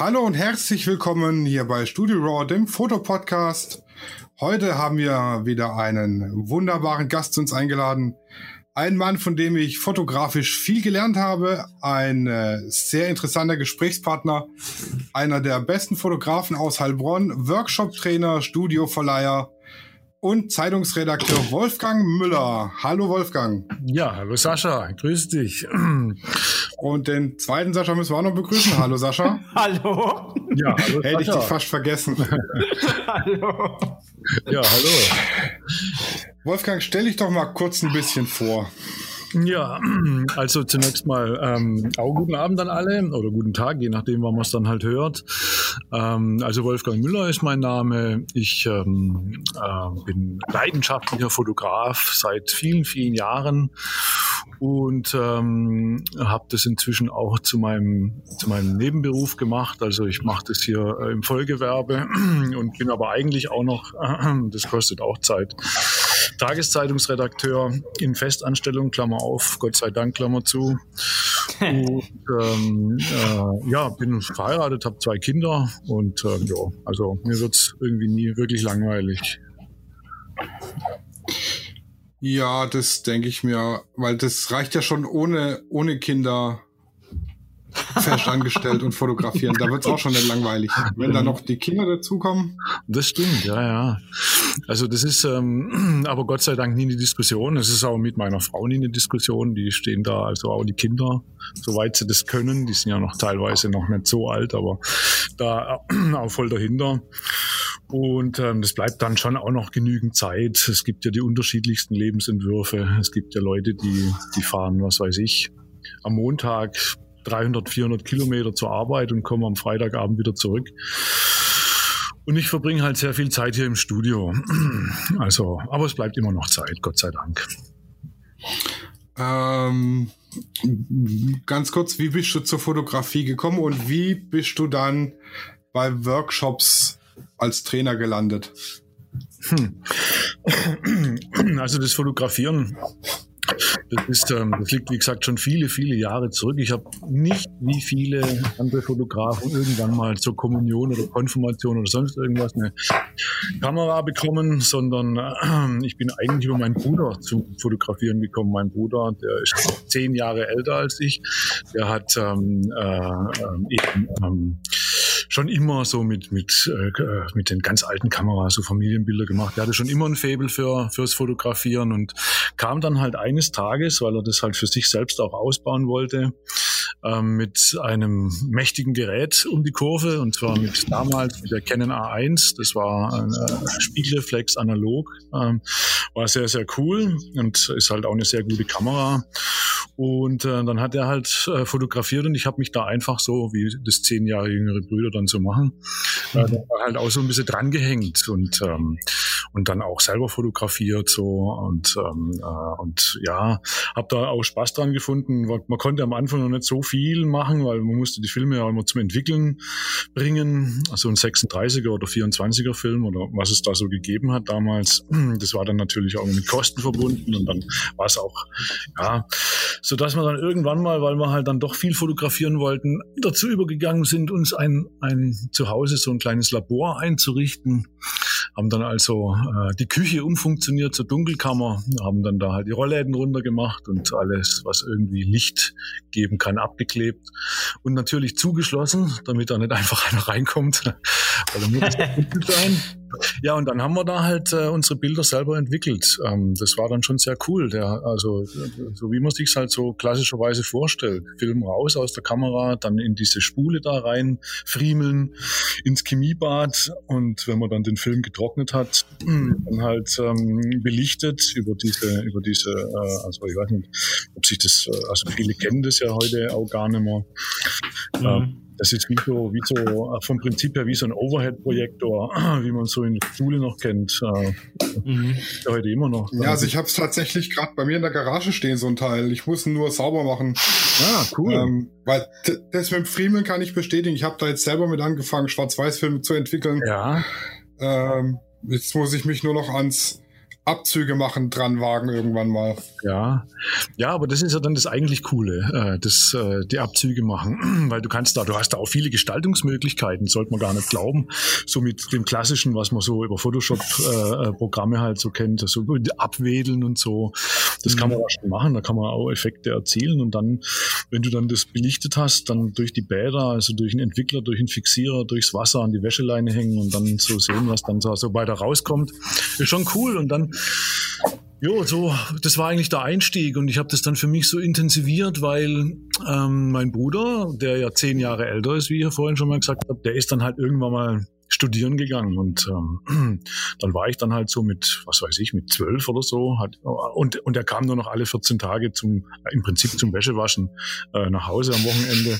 Hallo und herzlich willkommen hier bei Studio Raw, dem Fotopodcast. Heute haben wir wieder einen wunderbaren Gast zu uns eingeladen. Ein Mann, von dem ich fotografisch viel gelernt habe, ein äh, sehr interessanter Gesprächspartner, einer der besten Fotografen aus Heilbronn, Workshop-Trainer, Studioverleiher und Zeitungsredakteur Wolfgang Müller. Hallo Wolfgang. Ja, hallo Sascha, grüß dich. Und den zweiten Sascha müssen wir auch noch begrüßen. Hallo Sascha. hallo. Ja, hallo Hätte ich dich fast vergessen. hallo. Ja, hallo. Wolfgang, stell dich doch mal kurz ein bisschen vor. Ja, also zunächst mal ähm, auch guten Abend an alle oder guten Tag, je nachdem, wann man es dann halt hört. Ähm, also Wolfgang Müller ist mein Name. Ich ähm, äh, bin leidenschaftlicher Fotograf seit vielen, vielen Jahren und ähm, habe das inzwischen auch zu meinem, zu meinem Nebenberuf gemacht. Also ich mache das hier äh, im Vollgewerbe und bin aber eigentlich auch noch, äh, das kostet auch Zeit, Tageszeitungsredakteur in Festanstellung, Klammer auf, Gott sei Dank, Klammer zu. Und ähm, äh, ja, bin verheiratet, habe zwei Kinder und äh, ja, also mir wird's irgendwie nie wirklich langweilig. Ja, das denke ich mir, weil das reicht ja schon ohne, ohne Kinder fest angestellt und fotografieren. Da wird es auch schon nicht langweilig. Wenn da noch die Kinder dazukommen. Das stimmt, ja, ja. Also das ist ähm, aber Gott sei Dank nie eine Diskussion. Es ist auch mit meiner Frau nie eine Diskussion. Die stehen da, also auch die Kinder, soweit sie das können. Die sind ja noch teilweise noch nicht so alt, aber da auch voll dahinter. Und ähm, das bleibt dann schon auch noch genügend Zeit. Es gibt ja die unterschiedlichsten Lebensentwürfe. Es gibt ja Leute, die, die fahren, was weiß ich, am Montag 300, 400 Kilometer zur Arbeit und kommen am Freitagabend wieder zurück. Und ich verbringe halt sehr viel Zeit hier im Studio. Also, aber es bleibt immer noch Zeit, Gott sei Dank. Ähm, ganz kurz, wie bist du zur Fotografie gekommen und wie bist du dann bei Workshops als Trainer gelandet? Hm. Also das Fotografieren, das, ist, ähm, das liegt wie gesagt schon viele, viele Jahre zurück. Ich habe nicht wie viele andere Fotografen irgendwann mal zur Kommunion oder Konfirmation oder sonst irgendwas eine Kamera bekommen, sondern äh, ich bin eigentlich über meinen Bruder zum Fotografieren gekommen. Mein Bruder, der ist zehn Jahre älter als ich, der hat ähm, äh, ähm, eben ähm, schon immer so mit, mit, äh, mit den ganz alten Kameras so Familienbilder gemacht. Er hatte schon immer ein Faible für, fürs Fotografieren und kam dann halt eines Tages, weil er das halt für sich selbst auch ausbauen wollte, ähm, mit einem mächtigen Gerät um die Kurve und zwar mit damals mit der Canon A1. Das war ein äh, Spiegelreflex analog. Ähm, war sehr, sehr cool und ist halt auch eine sehr gute Kamera. Und äh, dann hat er halt äh, fotografiert und ich habe mich da einfach so, wie das zehn Jahre jüngere Brüder dann so machen, äh, da war halt auch so ein bisschen drangehängt und ähm, und dann auch selber fotografiert so und ähm, äh, und ja, habe da auch Spaß dran gefunden. Man konnte am Anfang noch nicht so viel machen, weil man musste die Filme ja immer zum Entwickeln bringen. Also ein 36er oder 24er Film oder was es da so gegeben hat damals. Das war dann natürlich auch mit Kosten verbunden und dann war es auch ja, so dass wir dann irgendwann mal, weil wir halt dann doch viel fotografieren wollten, dazu übergegangen sind, uns ein ein Zuhause so ein kleines Labor einzurichten haben dann also äh, die Küche umfunktioniert zur Dunkelkammer, haben dann da halt die Rollläden runtergemacht und alles, was irgendwie Licht geben kann, abgeklebt und natürlich zugeschlossen, damit da nicht einfach einer reinkommt, weil er muss sein. Ja, und dann haben wir da halt äh, unsere Bilder selber entwickelt. Ähm, das war dann schon sehr cool. Der, also so wie man sich halt so klassischerweise vorstellt. Film raus aus der Kamera, dann in diese Spule da rein, friemeln, ins Chemiebad und wenn man dann den Film getrocknet hat, dann halt ähm, belichtet über diese, über diese, äh, also ich weiß nicht, ob sich das, äh, also viele kennen das ja heute auch gar nicht mehr. Mhm. Ähm, das ist wie so, wie so äh, vom Prinzip her wie so ein Overhead-Projektor, wie man so in der Schule noch kennt. Äh, mhm. Heute immer noch. Ja, also ich habe es tatsächlich gerade bei mir in der Garage stehen, so ein Teil. Ich muss ihn nur sauber machen. Ah, cool. Ähm, weil das mit dem Freeman kann ich bestätigen. Ich habe da jetzt selber mit angefangen, Schwarz-Weiß-Filme zu entwickeln. Ja. Ähm, jetzt muss ich mich nur noch ans Abzüge machen dran wagen irgendwann mal. Ja, ja, aber das ist ja dann das eigentlich Coole, äh, das, äh, die Abzüge machen, weil du kannst da, du hast da auch viele Gestaltungsmöglichkeiten, sollte man gar nicht glauben. So mit dem klassischen, was man so über Photoshop-Programme äh, halt so kennt, so abwedeln und so, das mhm. kann man da schon machen, da kann man auch Effekte erzielen und dann, wenn du dann das belichtet hast, dann durch die Bäder, also durch einen Entwickler, durch einen Fixierer, durchs Wasser an die Wäscheleine hängen und dann so sehen, was dann so, so weiter rauskommt, ist schon cool und dann Jo, so, das war eigentlich der Einstieg und ich habe das dann für mich so intensiviert, weil ähm, mein Bruder, der ja zehn Jahre älter ist, wie ich ja vorhin schon mal gesagt habe, der ist dann halt irgendwann mal studieren gegangen und ähm, dann war ich dann halt so mit, was weiß ich, mit zwölf oder so hat, und, und er kam nur noch alle 14 Tage zum, im Prinzip zum Wäschewaschen äh, nach Hause am Wochenende.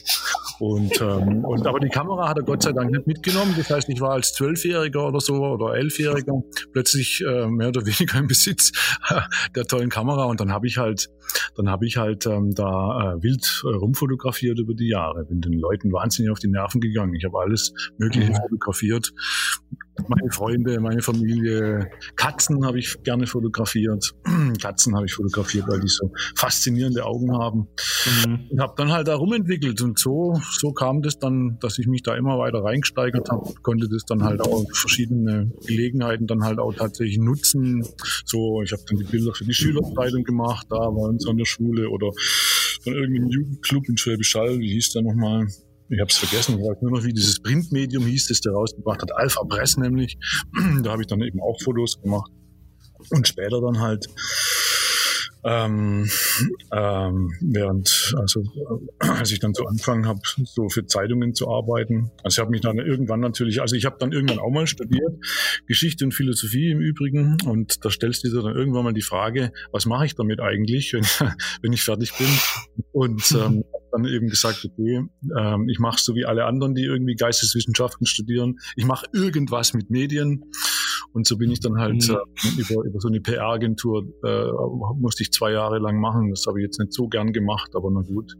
Und, ähm, und aber die Kamera hat er Gott sei Dank nicht mitgenommen, das heißt, ich war als Zwölfjähriger oder so oder Elfjähriger plötzlich äh, mehr oder weniger im Besitz der tollen Kamera. Und dann habe ich halt, dann habe ich halt ähm, da äh, wild äh, rumfotografiert über die Jahre, bin den Leuten wahnsinnig auf die Nerven gegangen, ich habe alles Mögliche mhm. fotografiert fotografiert. Meine Freunde, meine Familie, Katzen habe ich gerne fotografiert. Katzen habe ich fotografiert, weil die so faszinierende Augen haben. Mhm. Und habe dann halt da rumentwickelt. Und so, so kam das dann, dass ich mich da immer weiter reingesteigert habe. Konnte das dann halt auch verschiedene Gelegenheiten dann halt auch tatsächlich nutzen. So, ich habe dann die Bilder für die Schülerzeitung gemacht, da bei uns an der Schule oder von irgendeinem Jugendclub in Schwäbisch Hall, wie hieß der nochmal? Ich habe es vergessen, ich weiß nur noch, wie dieses Printmedium hieß, das der rausgebracht hat, Alpha Press nämlich. da habe ich dann eben auch Fotos gemacht. Und später dann halt ähm, ähm, während, also als ich dann so angefangen habe, so für Zeitungen zu arbeiten. Also ich habe mich dann irgendwann natürlich, also ich habe dann irgendwann auch mal studiert, Geschichte und Philosophie im Übrigen. Und da stellst du dir dann irgendwann mal die Frage, was mache ich damit eigentlich, wenn, wenn ich fertig bin? Und ähm, dann eben gesagt, okay, ähm, ich mache so wie alle anderen, die irgendwie Geisteswissenschaften studieren. Ich mache irgendwas mit Medien. Und so bin ich dann halt mhm. äh, über, über so eine PR-Agentur, äh, musste ich zwei Jahre lang machen. Das habe ich jetzt nicht so gern gemacht, aber na gut.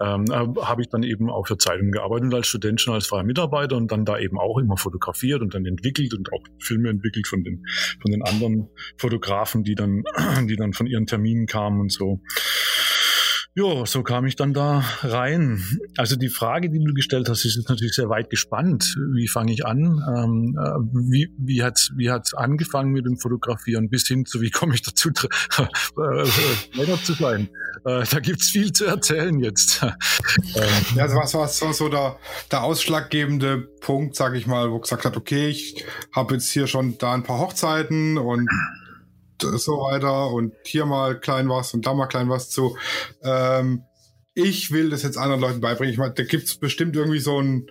Ähm, äh, habe ich dann eben auch für Zeitungen gearbeitet und als Student schon als freier Mitarbeiter und dann da eben auch immer fotografiert und dann entwickelt und auch Filme entwickelt von den, von den anderen Fotografen, die dann, die dann von ihren Terminen kamen und so. Ja, so kam ich dann da rein. Also die Frage, die du gestellt hast, ist natürlich sehr weit gespannt. Wie fange ich an? Ähm, äh, wie wie hat wie hat's angefangen mit dem Fotografieren bis hin zu wie komme ich dazu, äh, länger zu sein? Äh, da gibt's viel zu erzählen jetzt. ja, also was war so, so der, der ausschlaggebende Punkt, sage ich mal, wo gesagt hat, okay, ich habe jetzt hier schon da ein paar Hochzeiten und so weiter und hier mal klein was und da mal klein was zu. Ähm, ich will das jetzt anderen Leuten beibringen. Ich meine, da gibt's bestimmt irgendwie so ein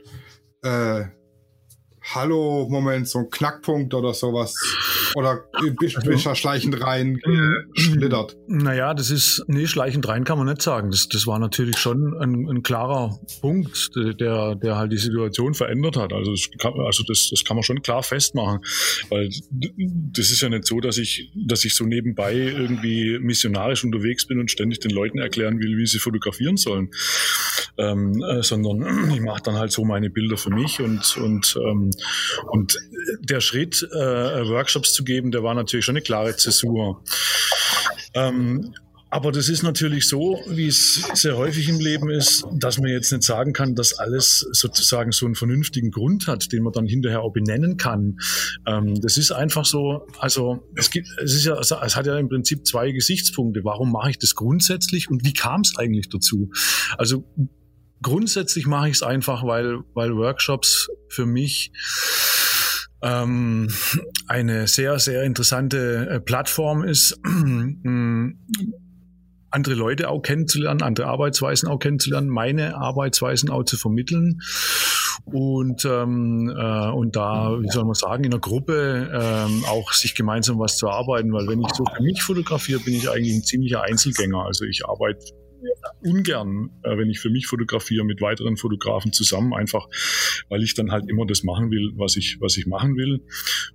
äh, Hallo-Moment, so ein Knackpunkt oder sowas. Oder bist du also, schleichend rein geschlittert? Naja, das ist, nee, schleichend rein kann man nicht sagen. Das, das war natürlich schon ein, ein klarer Punkt, der, der halt die Situation verändert hat. Also, das kann, also das, das kann man schon klar festmachen. Weil das ist ja nicht so, dass ich, dass ich so nebenbei irgendwie missionarisch unterwegs bin und ständig den Leuten erklären will, wie sie fotografieren sollen. Ähm, äh, sondern ich mache dann halt so meine Bilder für mich und, und ähm, und der Schritt, äh, Workshops zu geben, der war natürlich schon eine klare Zäsur. Ähm, aber das ist natürlich so, wie es sehr häufig im Leben ist, dass man jetzt nicht sagen kann, dass alles sozusagen so einen vernünftigen Grund hat, den man dann hinterher auch benennen kann. Ähm, das ist einfach so, also es gibt, es ist ja, es hat ja im Prinzip zwei Gesichtspunkte. Warum mache ich das grundsätzlich und wie kam es eigentlich dazu? Also grundsätzlich mache ich es einfach, weil, weil Workshops für mich ähm, eine sehr, sehr interessante äh, Plattform ist, andere Leute auch kennenzulernen, andere Arbeitsweisen auch kennenzulernen, meine Arbeitsweisen auch zu vermitteln und ähm, äh, und da, wie soll man sagen, in einer Gruppe ähm, auch sich gemeinsam was zu arbeiten, weil wenn ich so für mich fotografiere, bin ich eigentlich ein ziemlicher Einzelgänger. Also ich arbeite ungern, äh, wenn ich für mich fotografiere, mit weiteren Fotografen zusammen, einfach weil ich dann halt immer das machen will, was ich, was ich machen will.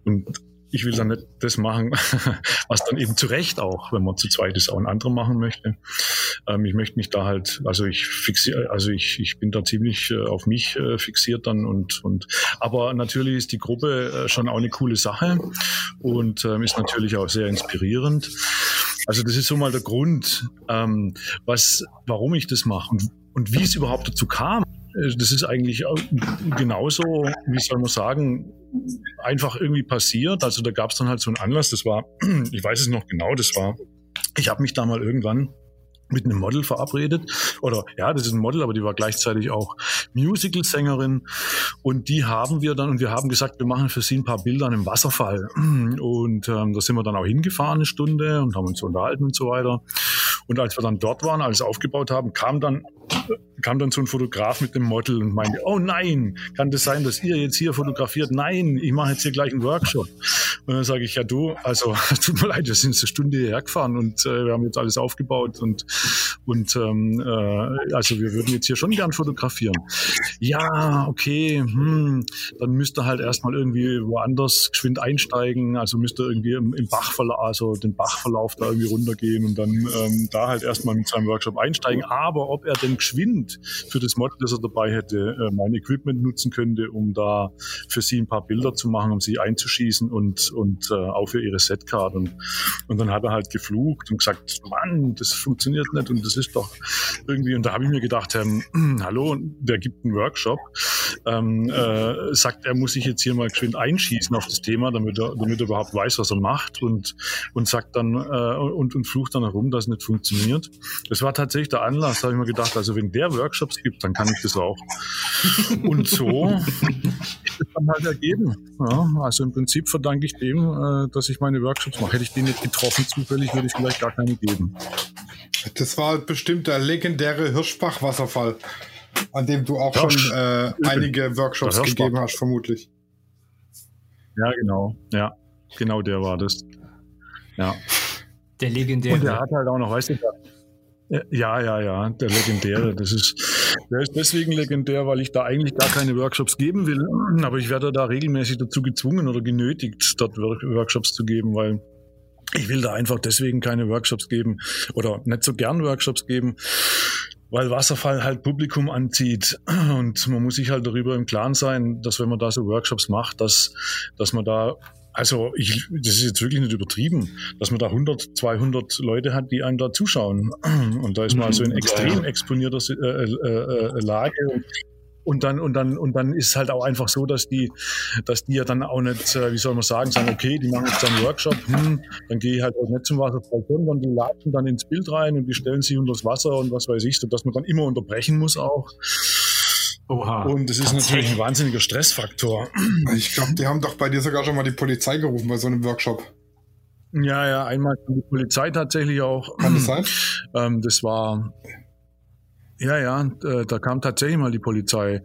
Und ich will dann nicht das machen, was dann eben zu Recht auch, wenn man zu zweit ist, auch ein anderer machen möchte. Ähm, ich möchte mich da halt, also ich fixiere, also ich, ich bin da ziemlich äh, auf mich äh, fixiert dann und, und aber natürlich ist die Gruppe äh, schon auch eine coole Sache und ähm, ist natürlich auch sehr inspirierend. Also das ist so mal der Grund, ähm, was, warum ich das mache und, und wie es überhaupt dazu kam. Äh, das ist eigentlich genauso, wie soll man sagen, einfach irgendwie passiert. Also da gab es dann halt so einen Anlass, das war, ich weiß es noch genau, das war, ich habe mich da mal irgendwann mit einem Model verabredet. Oder ja, das ist ein Model, aber die war gleichzeitig auch Musical-Sängerin. Und die haben wir dann, und wir haben gesagt, wir machen für sie ein paar Bilder an einem Wasserfall. Und ähm, da sind wir dann auch hingefahren eine Stunde und haben uns unterhalten und so weiter. Und als wir dann dort waren, alles aufgebaut haben, kam dann kam dann so ein Fotograf mit dem Model und meinte, oh nein, kann das sein, dass ihr jetzt hier fotografiert? Nein, ich mache jetzt hier gleich einen Workshop. Und dann sage ich, ja du, also tut mir leid, wir sind eine Stunde hierher gefahren und äh, wir haben jetzt alles aufgebaut und, und ähm, äh, also wir würden jetzt hier schon gern fotografieren. Ja, okay, hm, dann müsste halt erstmal irgendwie woanders geschwind einsteigen, also müsste irgendwie im, im Bachverlauf, also den Bachverlauf da irgendwie runtergehen und dann ähm, da halt erstmal mit seinem Workshop einsteigen. Aber ob er denn geschwind für das Model, das er dabei hätte, äh, mein Equipment nutzen könnte, um da für sie ein paar Bilder zu machen, um sie einzuschießen und, und äh, auch für ihre Setcard. Und, und dann hat er halt geflucht und gesagt, Mann, das funktioniert nicht und das ist doch irgendwie, und da habe ich mir gedacht, ähm, hallo, der gibt einen Workshop, ähm, äh, sagt, er muss sich jetzt hier mal geschwind einschießen auf das Thema, damit er, damit er überhaupt weiß, was er macht und, und sagt dann äh, und, und flucht dann herum, dass es nicht funktioniert. Das war tatsächlich der Anlass, da habe ich mir gedacht, also wenn der Workshops gibt, dann kann ich das auch. Und so ist es dann halt ergeben. Ja, also im Prinzip verdanke ich dem, äh, dass ich meine Workshops mache. Hätte ich den nicht getroffen zufällig, würde ich vielleicht gar keine geben. Das war bestimmt der legendäre Hirschbach-Wasserfall, an dem du auch Hirsch. schon äh, einige Workshops gegeben hast, vermutlich. Ja, genau. Ja, genau der war das. Ja. Der legendäre. Und der hat halt auch noch, weißt du, ja, ja, ja, der legendäre. Das ist, der ist deswegen legendär, weil ich da eigentlich gar keine Workshops geben will. Aber ich werde da regelmäßig dazu gezwungen oder genötigt, dort Workshops zu geben, weil ich will da einfach deswegen keine Workshops geben oder nicht so gern Workshops geben, weil Wasserfall halt Publikum anzieht und man muss sich halt darüber im Klaren sein, dass wenn man da so Workshops macht, dass, dass man da also ich, das ist jetzt wirklich nicht übertrieben, dass man da 100, 200 Leute hat, die einem da zuschauen. Und da ist man also in mhm. extrem exponierter äh, äh, äh, Lage. Und dann, und dann, und dann ist halt auch einfach so, dass die, dass die ja dann auch nicht, äh, wie soll man sagen, sagen, okay, die machen jetzt einen Workshop, hm, dann gehe ich halt auch nicht zum Wasserfall, sondern die laden dann ins Bild rein und die stellen sich unter das Wasser und was weiß ich, so dass man dann immer unterbrechen muss auch. Oha. Und es ist natürlich ein wahnsinniger Stressfaktor. Ich glaube, die haben doch bei dir sogar schon mal die Polizei gerufen bei so einem Workshop. Ja, ja, einmal die Polizei tatsächlich auch. Kann das sein? Ähm, das war, ja, ja, äh, da kam tatsächlich mal die Polizei.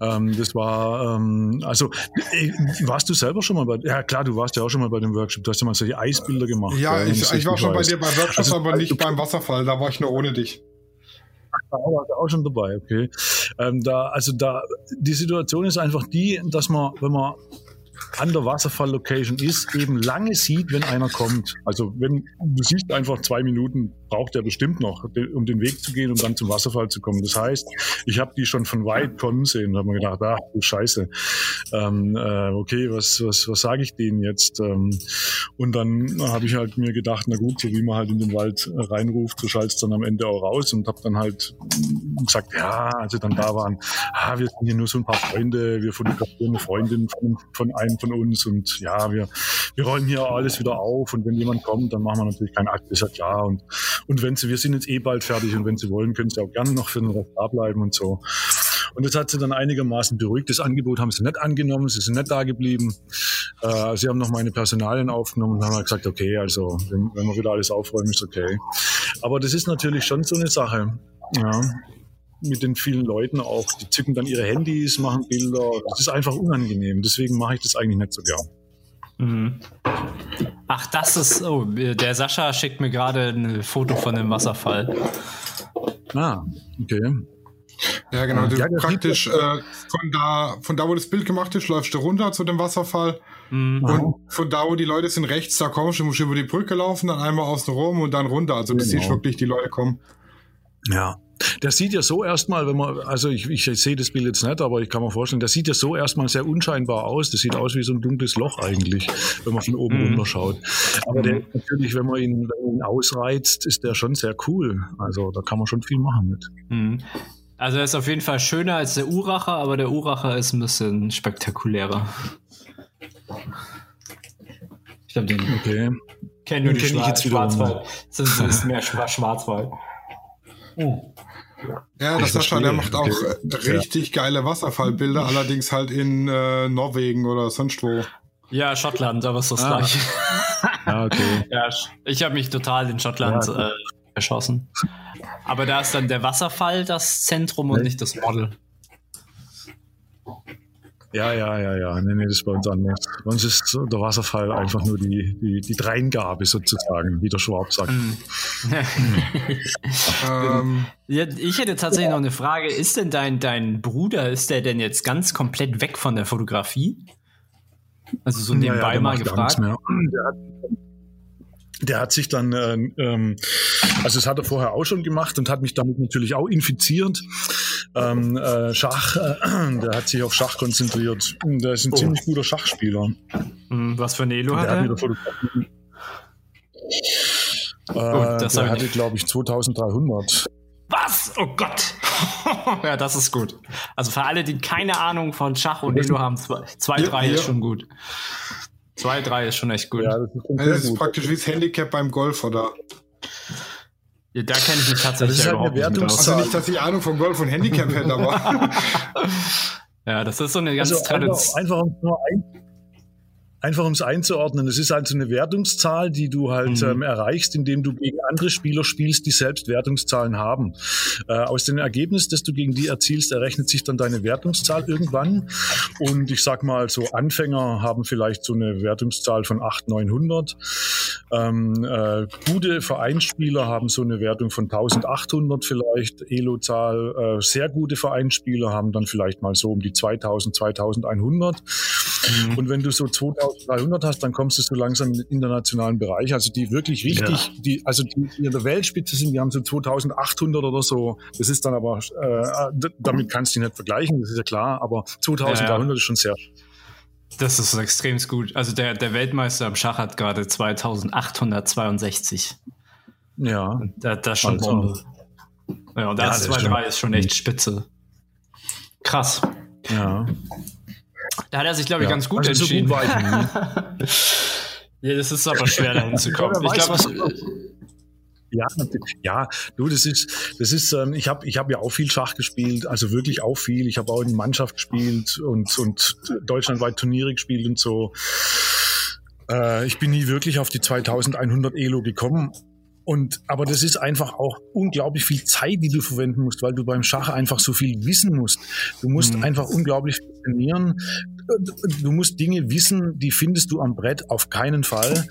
Ähm, das war, ähm, also, äh, warst du selber schon mal bei, ja klar, du warst ja auch schon mal bei dem Workshop, du hast ja mal solche Eisbilder gemacht. Ja, ich, ich war schon weiß. bei dir beim Workshop, also, aber nicht beim Wasserfall, da war ich nur ohne dich da war auch schon dabei, okay. Ähm, da, also da, die Situation ist einfach die, dass man, wenn man an der Wasserfall-Location ist, eben lange sieht, wenn einer kommt. Also wenn du siehst einfach zwei Minuten, braucht er bestimmt noch, um den Weg zu gehen, um dann zum Wasserfall zu kommen. Das heißt, ich habe die schon von weit kommen sehen und habe mir gedacht, ach du Scheiße, ähm, äh, okay, was, was, was sage ich denen jetzt? Ähm, und dann habe ich halt mir gedacht, na gut, so wie man halt in den Wald reinruft, so schalt's dann am Ende auch raus und habe dann halt gesagt, ja, als sie dann da waren, ah, wir sind hier nur so ein paar Freunde, wir fotografieren eine Freundin von, von einem von uns und ja, wir, wir rollen hier alles wieder auf und wenn jemand kommt, dann machen wir natürlich keinen Akt, ist ja klar und, und wenn sie, wir sind jetzt eh bald fertig und wenn sie wollen, können sie auch gerne noch für den Rest da bleiben und so. Und das hat sie dann einigermaßen beruhigt. Das Angebot haben sie nicht angenommen, sie sind nicht da geblieben. Äh, sie haben noch meine Personalien aufgenommen und haben halt gesagt, okay, also wenn, wenn wir wieder alles aufräumen, ist okay. Aber das ist natürlich schon so eine Sache. Ja mit den vielen Leuten auch. Die zücken dann ihre Handys, machen Bilder. Das ist einfach unangenehm. Deswegen mache ich das eigentlich nicht so gern. Mhm. Ach, das ist. Oh, der Sascha schickt mir gerade ein Foto von dem Wasserfall. Ah, okay. Ja, genau. Du Ja, praktisch äh, von, da, von da, wo das Bild gemacht ist, läufst du runter zu dem Wasserfall. Mhm. Und von da, wo die Leute sind, rechts, da kommst du, musst du über die Brücke laufen, dann einmal außen rum und dann runter. Also du Genau. siehst wirklich, die Leute kommen. Ja. Das sieht ja so erstmal, wenn man, also ich, ich sehe das Bild jetzt nicht, aber ich kann mir vorstellen, das sieht ja so erstmal sehr unscheinbar aus. Das sieht aus wie so ein dunkles Loch eigentlich, wenn man von oben Mhm. runter schaut. Aber der, natürlich, wenn man, ihn, wenn man ihn ausreizt, ist der schon sehr cool. Also da kann man schon viel machen mit. Mhm. Also er ist auf jeden Fall schöner als der Uracher, aber der Uracher ist ein bisschen spektakulärer. Ich glaube, den Okay. kennen nur Den die kenn ich jetzt wiederum. Schwarzwald. Das ist mehr Schwa Schwarzwald. Ja, Ich das Sascha, der macht auch äh, richtig geile Wasserfallbilder, allerdings halt in äh, Norwegen oder sonst wo. Ja, Schottland, aber ist das Ah. gleiche. Ja, okay. Ja, ich habe mich total in Schottland Ja. äh, erschossen. Aber da ist dann der Wasserfall das Zentrum und nicht das Model. Ja, ja, ja, ja. Nee, nee, das ist bei uns anders. Bei uns ist so der Wasserfall einfach nur die, die, die Dreingabe sozusagen, wie der Schwab sagt. Mhm. Ähm, Ja, ich hätte tatsächlich noch eine Frage. Ist denn dein, dein Bruder, ist der denn jetzt ganz komplett weg von der Fotografie? Also so nebenbei Ja, ja, der mal gefragt. mehr. Der hat, der hat sich dann, äh, ähm, also das hat er vorher auch schon gemacht und hat mich damit natürlich auch infiziert. Ähm, äh, Schach, äh, der hat sich auf Schach konzentriert. Der ist ein Oh. ziemlich guter Schachspieler. Hm, Was für ein Elo hat Der hat er? Äh, Oh, das der hatte, glaube ich, 2300. Was? Oh Gott. ja, das ist gut. Also für alle, die keine Ahnung von Schach und Elo haben, 2, Ja, 3 ja. ist schon gut. 2, 3 ist schon echt gut. Ja, Ja, das ist also das ist gut. praktisch wie das Handicap beim Golf, oder? da kenne ich mich tatsächlich Das ist ja halt eine überhaupt nicht Wertungs- aus. Also nicht, dass ich Ahnung vom Golf und Handicap hätte, aber Ja, das ist so eine ganz Also einfach, Tradition. einfach, um nur ein, einfach um es einzuordnen, es ist halt so eine Wertungszahl, die du halt Mhm. ähm, erreichst, indem du gegen andere Spieler spielst, die selbst Wertungszahlen haben. Äh, aus dem Ergebnis, das du gegen die erzielst, errechnet sich dann deine Wertungszahl irgendwann. Und ich sag mal, so Anfänger haben vielleicht so eine Wertungszahl von 800, 900. Ähm, äh, gute Vereinsspieler haben so eine Wertung von 1800 vielleicht. Elo-Zahl, äh, sehr gute Vereinsspieler haben dann vielleicht mal so um die 2000, 2100. Mhm. Und wenn du so 2300 hast, dann kommst du so langsam in den internationalen Bereich. Also die wirklich richtig, die, also die, die in der Weltspitze sind, die haben so 2800 oder so. Das ist dann aber, äh, damit kannst du die nicht vergleichen, das ist ja klar, aber 2300 ist schon sehr. Das ist extrem gut. Also der, der Weltmeister im Schach hat gerade 2862. Ja. Da, das ist schon Also. Bombe. Ja, und Ja, das das ist 2-3 ist schon echt spitze. Krass. Ja. Da hat er sich, glaube ich, Ja. ganz gut Also so entschieden. gut war ich ja, das ist aber schwer, dahin zu kommen. Ja, Ich glaube, Ja, natürlich. ja, du, das ist, das ist, ähm, ich habe, ich habe ja auch viel Schach gespielt, also wirklich auch viel. Ich habe auch in Mannschaft gespielt und und deutschlandweit Turniere gespielt und so. Äh, ich bin nie wirklich auf die 2100 Elo gekommen. Und, aber das ist einfach auch unglaublich viel Zeit, die du verwenden musst, weil du beim Schach einfach so viel wissen musst. Du musst Mhm. einfach unglaublich viel trainieren. Du musst Dinge wissen, die findest du am Brett auf keinen Fall.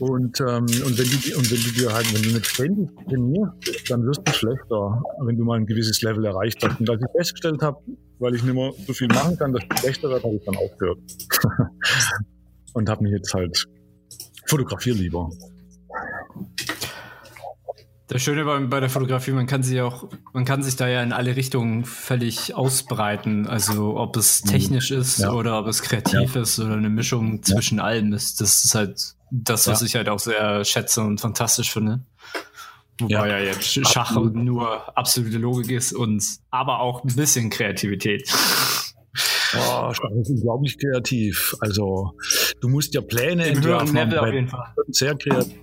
Und, ähm, und wenn du, und wenn du dir halt, wenn du nicht ständig trainierst, dann wirst du schlechter, wenn du mal ein gewisses Level erreicht hast. Und als ich festgestellt habe, weil ich nicht mehr so viel machen kann, dass ich schlechter werde, habe ich dann aufgehört. und habe mich jetzt halt fotografiere lieber. Das Schöne bei, bei der Fotografie, man kann sie auch, man kann sich da ja in alle Richtungen völlig ausbreiten. Also ob es technisch ist Ja. oder ob es kreativ ist oder eine Mischung zwischen allem ist. Das ist halt das, was Ja. ich halt auch sehr schätze und fantastisch finde. Wobei ja, Ja. jetzt Sch- Schach Absolut. nur absolute Logik ist und aber auch ein bisschen Kreativität. Oh, Schach ist unglaublich kreativ. Also du musst ja Pläne Im höheren entwerfen am Level auf Brett. jeden Fall. Sehr kreativ.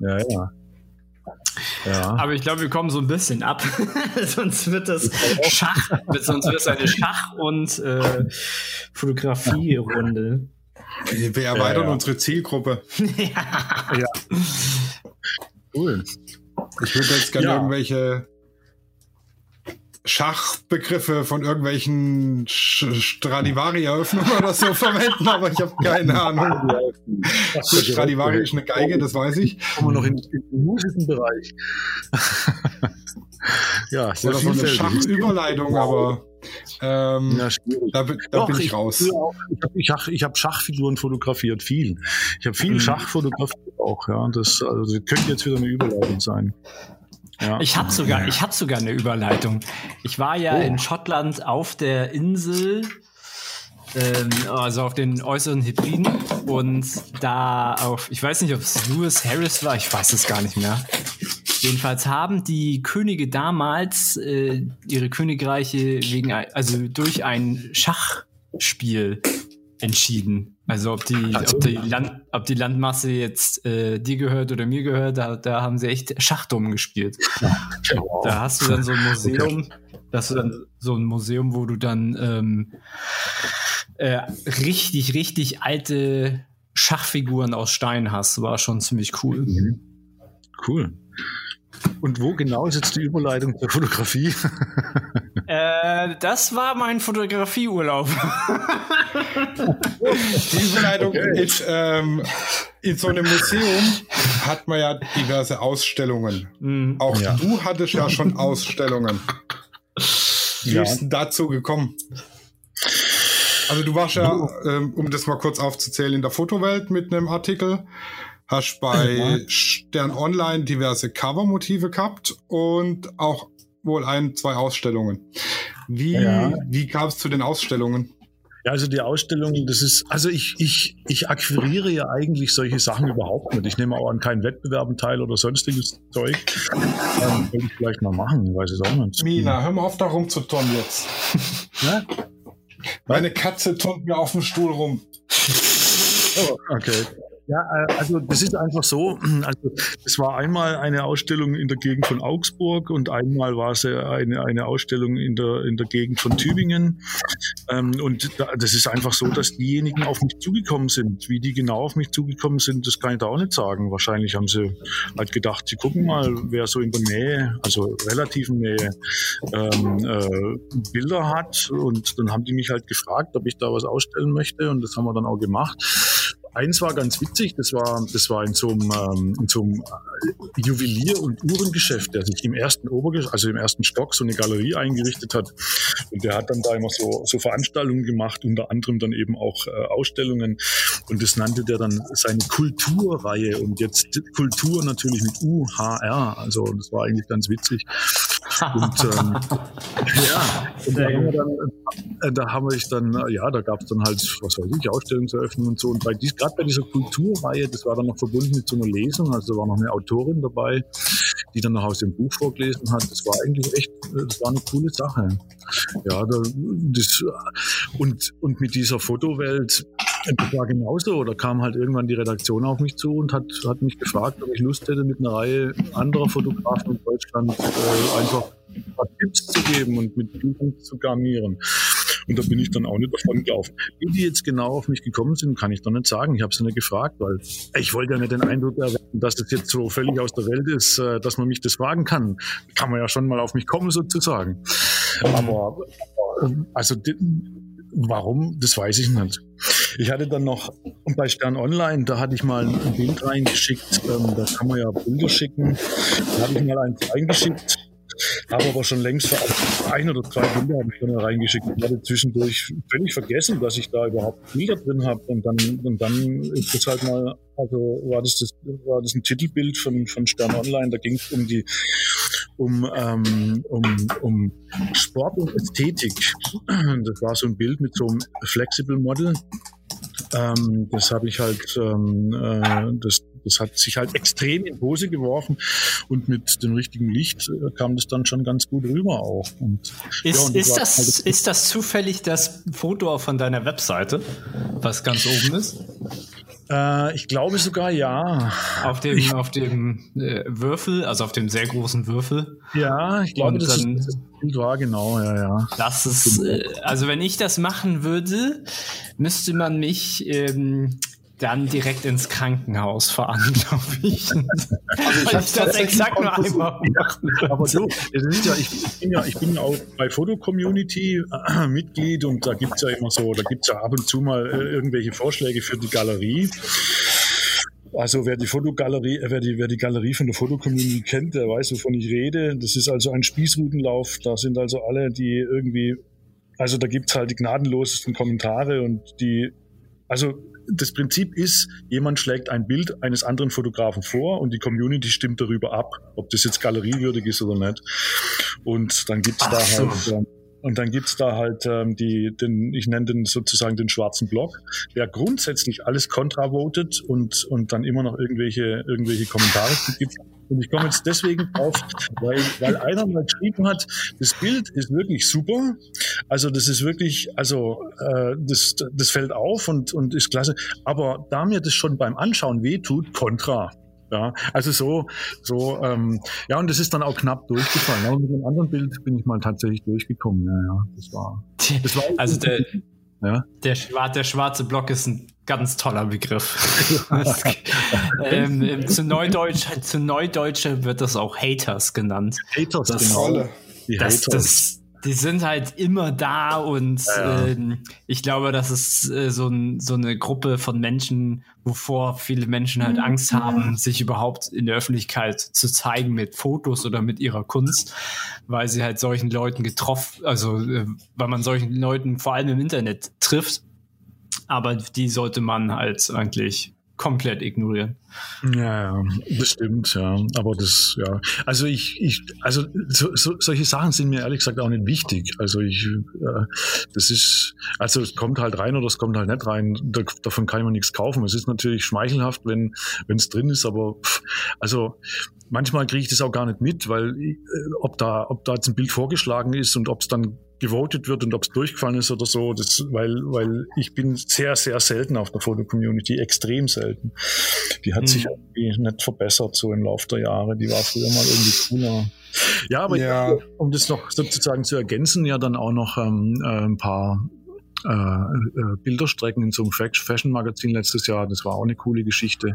Ja, ja. Ja. Aber ich glaube, wir kommen so ein bisschen ab. sonst wird das Schach, sonst wird es eine Schach- und äh, Fotografie-Runde. wir erweitern Ja, ja. unsere Zielgruppe. ja. Cool. Ich würde jetzt gerne Ja. irgendwelche Schachbegriffe von irgendwelchen Stradivari-Eröffnungen oder so verwenden, aber ich habe keine Ahnung. Stradivari ist eine Geige, das weiß ich. Kommen wir noch in, den musischen Bereich. ja, sehr oder so eine Schachüberleitung, aber ähm, ja, da, da Doch, bin ich, ich raus. ich habe hab Schachfiguren fotografiert, viel. Ich habe viel mhm. Schach fotografiert auch. Ja, das, also, das könnte jetzt wieder eine Überleitung sein. Ja. Ich habe sogar, ich habe sogar eine Überleitung. Ich war ja oh. in Schottland auf der Insel, ähm, also auf den äußeren Hebriden und da auf, ich weiß nicht, ob es Lewis Harris war, ich weiß es gar nicht mehr. Jedenfalls haben die Könige damals äh, ihre Königreiche wegen, also durch ein Schachspiel entschieden. Also ob die, also, ob die, Land, ob die Landmasse jetzt äh, dir gehört oder mir gehört, da, da haben sie echt Schachturm gespielt. Wow. Da hast du dann so ein Museum, okay. da hast du dann so ein Museum, wo du dann ähm, äh, richtig, richtig alte Schachfiguren aus Stein hast. War schon ziemlich cool. Mhm. Cool. Und wo genau ist jetzt die Überleitung zur Fotografie? Äh, das war mein Fotografieurlaub. die Überleitung okay. ist, ähm, in so einem Museum hat man ja diverse Ausstellungen. Mhm. Auch ja. du hattest ja schon Ausstellungen. Wie ja. ist denn dazu gekommen? Also du warst ja, ähm, um das mal kurz aufzuzählen, in der Fotowelt mit einem Artikel hast bei ja. Stern Online diverse Covermotive gehabt und auch wohl ein, zwei Ausstellungen. Wie, ja. wie kam es zu den Ausstellungen? Ja, also die Ausstellung, das ist, also ich, ich, ich akquiriere ja eigentlich solche Sachen überhaupt nicht. Ich nehme auch an keinen Wettbewerben teil oder sonstiges Zeug. Ähm, Könnte ich vielleicht mal machen, ich weiß es auch nicht. Mina, hör mal auf, da rumzutonnen jetzt. Ja? Meine Katze turnt mir auf dem Stuhl rum. Oh, okay. Ja, äh, also das ist einfach so. Also es war einmal eine Ausstellung in der Gegend von Augsburg und einmal war es eine, eine Ausstellung in der, in der Gegend von Tübingen. Ähm, und das ist einfach so, dass diejenigen auf mich zugekommen sind. Wie die genau auf mich zugekommen sind, das kann ich da auch nicht sagen. Wahrscheinlich haben sie halt gedacht, sie gucken mal, wer so in der Nähe, also relativen Nähe, ähm, äh, Bilder hat. Und dann haben die mich halt gefragt, ob ich da was ausstellen möchte. Und das haben wir dann auch gemacht. Eins war ganz witzig, das war, das war in so einem, ähm, in so einem äh, Juwelier- und Uhrengeschäft, der sich im ersten Obergeschoss, also im ersten Stock, so eine Galerie eingerichtet hat. Und der hat dann da immer so, so Veranstaltungen gemacht, unter anderem dann eben auch äh, Ausstellungen. Und das nannte der dann seine Kulturreihe. Und jetzt Kultur natürlich mit UHR. Also das war eigentlich ganz witzig. Und ähm, ja, und da haben, wir dann, äh, da haben wir dann, äh, ja, da gab es dann halt, was weiß ich, Ausstellungseröffnungen und so. Und bei dies, gerade bei dieser Kulturreihe, das war dann noch verbunden mit so einer Lesung, also da war noch eine Autorin dabei, die dann noch aus dem Buch vorgelesen hat. Das war eigentlich echt, äh, das war eine coole Sache. Ja, da, das, und, und mit dieser Fotowelt, das war genauso. Da kam halt irgendwann die Redaktion auf mich zu und hat, hat mich gefragt, ob ich Lust hätte, mit einer Reihe anderer Fotografen in Deutschland äh, einfach ein paar Tipps zu geben und mit Bildern zu garnieren. Und da bin ich dann auch nicht davon gelaufen. Wie die jetzt genau auf mich gekommen sind, kann ich doch nicht sagen. Ich habe sie nicht gefragt, weil ich wollte ja nicht den Eindruck erwecken, dass das jetzt so völlig aus der Welt ist, äh, dass man mich das fragen kann. Kann man ja schon mal auf mich kommen sozusagen. Aber also warum, das weiß ich nicht. Ich hatte dann noch bei Stern Online, da hatte ich mal ein Bild reingeschickt, ähm, da kann man ja Bilder schicken. Da habe ich mal eins reingeschickt habe aber schon längst ein oder zwei Bilder habe ich schon reingeschickt. Ich hatte zwischendurch völlig vergessen, dass ich da überhaupt Bilder drin habe. Und dann, und dann ist das halt mal, also war das, das war das ein Titelbild von, von Stern Online. Da ging es um die, um, ähm, um, um Sport und Ästhetik. Das war so ein Bild mit so einem Flexible Model. Ähm, das habe ich halt, ähm, äh, das, das hat sich halt extrem in Hose geworfen und mit dem richtigen Licht äh, kam das dann schon ganz gut rüber auch. Und, ist, ja, und ist, das, halt ist das zufällig das Foto von deiner Webseite, was ganz oben ist? Äh, ich glaube sogar ja. Auf dem, ich, auf dem äh, Würfel, also auf dem sehr großen Würfel. Ja, ich glaube, das, dann, ist, das Bild war genau, ja, ja. Das ist, äh, also wenn ich das machen würde, müsste man mich ähm, dann direkt ins Krankenhaus fahren, glaube ich. Also ich habe das exakt nur einmal Aber ist ja, ich, bin ja, ich bin ja auch bei Foto-Community äh, Mitglied und da gibt es ja immer so, da gibt es ja ab und zu mal äh, irgendwelche Vorschläge für die Galerie. Also wer die Fotogalerie, äh, wer die, wer die Galerie von der Fotocommunity kennt, der weiß, wovon ich rede. Das ist also ein Spießrutenlauf. Da sind also alle, die irgendwie, also da gibt's halt die gnadenlosesten Kommentare und die, also das Prinzip ist, jemand schlägt ein Bild eines anderen Fotografen vor und die Community stimmt darüber ab, ob das jetzt galeriewürdig ist oder nicht. Und dann gibt's da so. Und dann gibt's da halt ähm, die, den, ich nenne den sozusagen den schwarzen Block, der grundsätzlich alles kontra votet und, und dann immer noch irgendwelche, irgendwelche Kommentare gibt. Und ich komme jetzt deswegen drauf, weil, weil einer mal geschrieben hat, das Bild ist wirklich super. Also das ist wirklich, also äh, das, das fällt auf und, und ist klasse. Aber da mir das schon beim Anschauen wehtut, kontra. Ja, also so, so, ähm, ja, und das ist dann auch knapp durchgefallen. Ja, und mit einem anderen Bild bin ich mal tatsächlich durchgekommen. Ja, ja, das war. Das war also der, ja? der, der schwarze Block ist ein ganz toller Begriff. ähm, zu, Neudeutsch, zu Neudeutsche wird das auch Haters genannt. Haters, das, genau. Die das. Das, die sind halt immer da und ja. äh, ich glaube, das ist äh, so, ein, so eine Gruppe von Menschen, wovor viele Menschen halt mhm. Angst haben, sich überhaupt in der Öffentlichkeit zu zeigen mit Fotos oder mit ihrer Kunst, weil sie halt solchen Leuten getroffen, also äh, weil man solchen Leuten vor allem im Internet trifft. Aber die sollte man halt eigentlich komplett ignorieren. Ja, das stimmt, ja. Aber das, ja. Also ich, ich, also so, so, solche Sachen sind mir ehrlich gesagt auch nicht wichtig. Also ich, äh, das ist, also es kommt halt rein oder es kommt halt nicht rein. Da, davon kann man nichts kaufen. Es ist natürlich schmeichelhaft, wenn wenn es drin ist, aber pff, also manchmal kriege ich das auch gar nicht mit, weil äh, ob da, ob da jetzt ein Bild vorgeschlagen ist und ob es dann gewotet wird und ob es durchgefallen ist oder so, das, weil, weil ich bin sehr, sehr selten auf der Foto-Community, extrem selten. Die hat mhm. sich irgendwie nicht verbessert so im Laufe der Jahre. Die war früher mal irgendwie cooler. Ja, aber ja. um das noch sozusagen zu ergänzen, ja dann auch noch ähm, äh, ein paar äh, äh, Bilderstrecken in so einem Fashion-Magazin letztes Jahr. Das war auch eine coole Geschichte.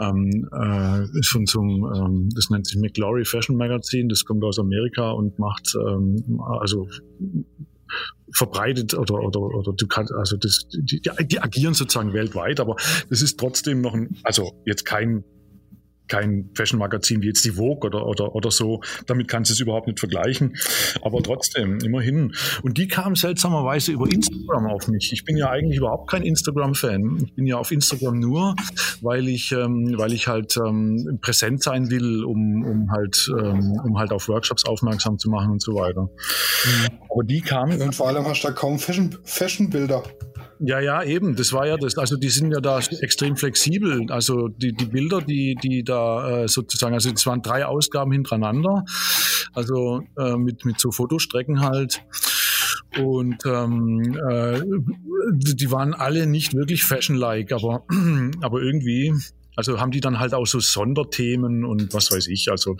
Ähm, äh, von so einem, ähm, das nennt sich McLaury Fashion Magazin. Das kommt aus Amerika und macht ähm, also verbreitet oder oder oder du kannst also das die, die agieren sozusagen weltweit, aber das ist trotzdem noch ein also jetzt kein kein Fashion-Magazin wie jetzt die Vogue oder, oder, oder so. Damit kannst du es überhaupt nicht vergleichen. Aber trotzdem, immerhin. Und die kam seltsamerweise über Instagram auf mich. Ich bin ja eigentlich überhaupt kein Instagram-Fan. Ich bin ja auf Instagram nur, weil ich, ähm, weil ich halt ähm, präsent sein will, um, um, halt, ähm, um halt auf Workshops aufmerksam zu machen und so weiter. Mhm. Aber die kam. Und vor allem hast du da kaum Fashion-Bilder. Fashion ja, ja, eben. Das war ja das. Also die sind ja da extrem flexibel. Also die, die Bilder, die, die da äh, sozusagen, also es waren drei Ausgaben hintereinander. Also äh, mit, mit so Fotostrecken halt. Und ähm, äh, die waren alle nicht wirklich fashion-like, aber, aber irgendwie also haben die dann halt auch so Sonderthemen und was weiß ich. Also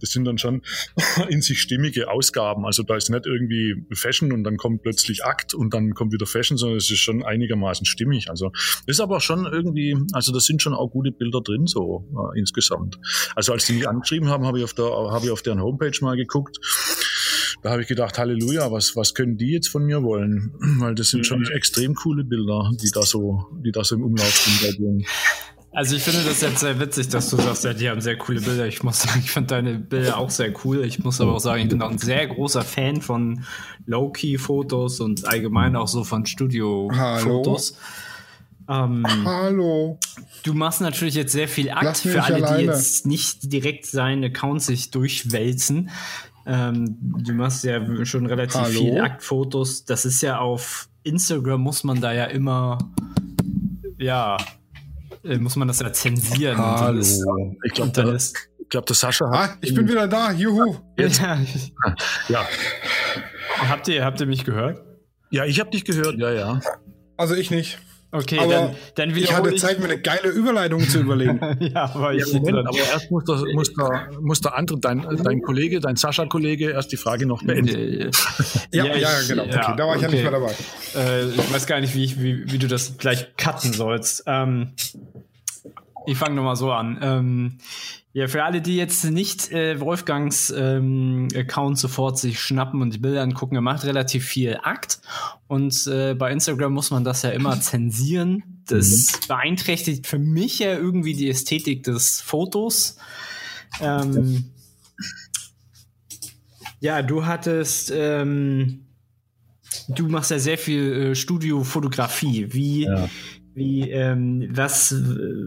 das sind dann schon in sich stimmige Ausgaben. Also da ist nicht irgendwie Fashion und dann kommt plötzlich Akt und dann kommt wieder Fashion, sondern es ist schon einigermaßen stimmig. Also ist aber schon irgendwie, also da sind schon auch gute Bilder drin so äh, insgesamt. Also als die mich angeschrieben haben, habe ich auf der, habe ich auf deren Homepage mal geguckt. Da habe ich gedacht, Halleluja, was, was können die jetzt von mir wollen? Weil das sind schon mhm. extrem coole Bilder, die da so, die da so im Umlauf sind bei denen. Also ich finde das jetzt sehr witzig, dass du sagst, ja, die haben sehr coole Bilder. Ich muss sagen, ich finde deine Bilder auch sehr cool. Ich muss aber auch sagen, ich bin auch ein sehr großer Fan von Low-Key-Fotos und allgemein auch so von Studio-Fotos. Ähm, Hallo. Du machst natürlich jetzt sehr viel Akt für alle, alleine. die jetzt nicht direkt seinen Account sich durchwälzen. Ähm, du machst ja schon relativ Hallo? viel Aktfotos. Das ist ja auf Instagram muss man da ja immer ja äh, muss man das ja zensieren. Hallo. ich glaube, da ist. Ich glaube, der Sascha hat. Ah, ich bin wieder da. Juhu. Jetzt. Ja. ja. Habt ihr, habt ihr mich gehört? Ja, ich habe dich gehört. Ja, ja. Also ich nicht. Okay, aber dann, dann ich hatte Zeit, mir eine geile Überleitung zu überlegen. ja, aber, ja, Moment, aber erst muss der, muss der, muss der andere, dein, dein Kollege, dein Sascha-Kollege, erst die Frage noch beenden. ja, ja, ja, genau. Okay, ja, da war ich okay. ja nicht mehr dabei. Äh, ich weiß gar nicht, wie, ich, wie, wie du das gleich cutten sollst. Ähm, ich fange nochmal so an. Ähm, ja, für alle, die jetzt nicht äh, Wolfgangs ähm, Account sofort sich schnappen und die Bilder angucken, er macht relativ viel Akt. Und äh, bei Instagram muss man das ja immer zensieren. Das mhm. beeinträchtigt für mich ja irgendwie die Ästhetik des Fotos. Ähm, ja, du hattest, ähm, du machst ja sehr viel äh, Studiofotografie. Wie, ja. Wie, ähm, was,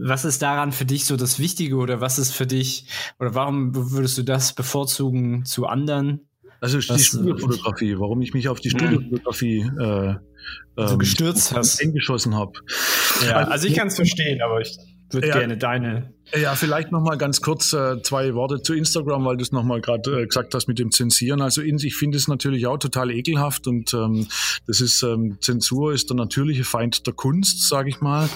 was ist daran für dich so das Wichtige oder was ist für dich, oder warum würdest du das bevorzugen zu anderen? Also die was, Studiofotografie, warum ich mich auf die Studiofotografie äh, ähm, gestürzt hast. eingeschossen habe. Ja, also, also ich kann es verstehen, aber ich würde ja, gerne deine ja, vielleicht noch mal ganz kurz äh, zwei Worte zu Instagram, weil du es noch mal gerade äh, gesagt hast mit dem Zensieren. Also in, ich finde es natürlich auch total ekelhaft und ähm, das ist ähm, Zensur ist der natürliche Feind der Kunst, sage ich mal.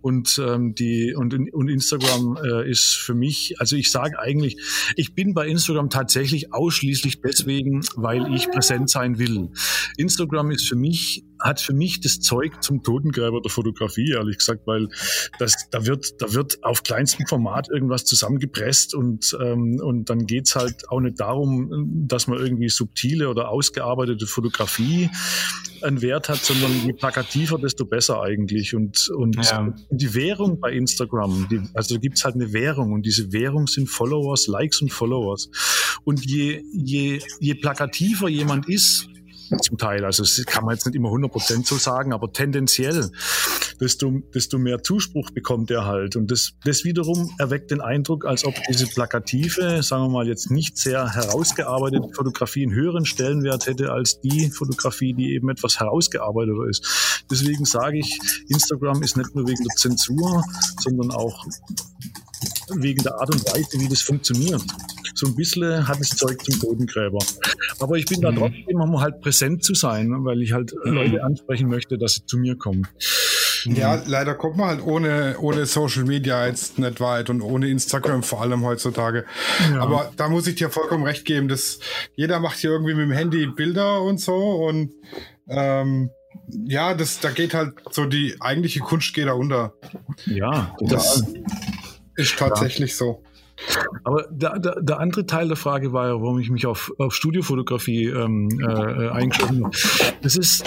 Und ähm, die und, und Instagram äh, ist für mich, also ich sage eigentlich, ich bin bei Instagram tatsächlich ausschließlich deswegen, weil ich präsent sein will. Instagram ist für mich hat für mich das Zeug zum Totengräber der Fotografie, ehrlich gesagt, weil das, da wird, da wird auf kleinstem Format irgendwas zusammengepresst und, ähm, und dann geht's halt auch nicht darum, dass man irgendwie subtile oder ausgearbeitete Fotografie einen Wert hat, sondern je plakativer, desto besser eigentlich. Und, und ja. die Währung bei Instagram, die, also da gibt's halt eine Währung und diese Währung sind Followers, Likes und Followers. Und je, je, je plakativer jemand ist, zum Teil. Also das kann man jetzt nicht immer 100% so sagen, aber tendenziell, desto, desto mehr Zuspruch bekommt er halt. Und das, das wiederum erweckt den Eindruck, als ob diese plakative, sagen wir mal jetzt nicht sehr herausgearbeitete Fotografie einen höheren Stellenwert hätte als die Fotografie, die eben etwas herausgearbeiteter ist. Deswegen sage ich, Instagram ist nicht nur wegen der Zensur, sondern auch wegen der Art und Weise, wie das funktioniert. So ein bisschen hat es Zeug zum Bodengräber. Aber ich bin mhm. da trotzdem, um halt präsent zu sein, weil ich halt mhm. Leute ansprechen möchte, dass sie zu mir kommen. Ja, leider kommt man halt ohne, ohne Social Media jetzt nicht weit und ohne Instagram vor allem heutzutage. Ja. Aber da muss ich dir vollkommen recht geben, dass jeder macht hier irgendwie mit dem Handy Bilder und so und ähm, ja, das, da geht halt so die eigentliche Kunst geht da unter. Ja, total. das ist tatsächlich ja. so. Aber der, der, der, andere Teil der Frage war ja, warum ich mich auf, auf Studiofotografie ähm, äh, eingeschossen habe. Das ist,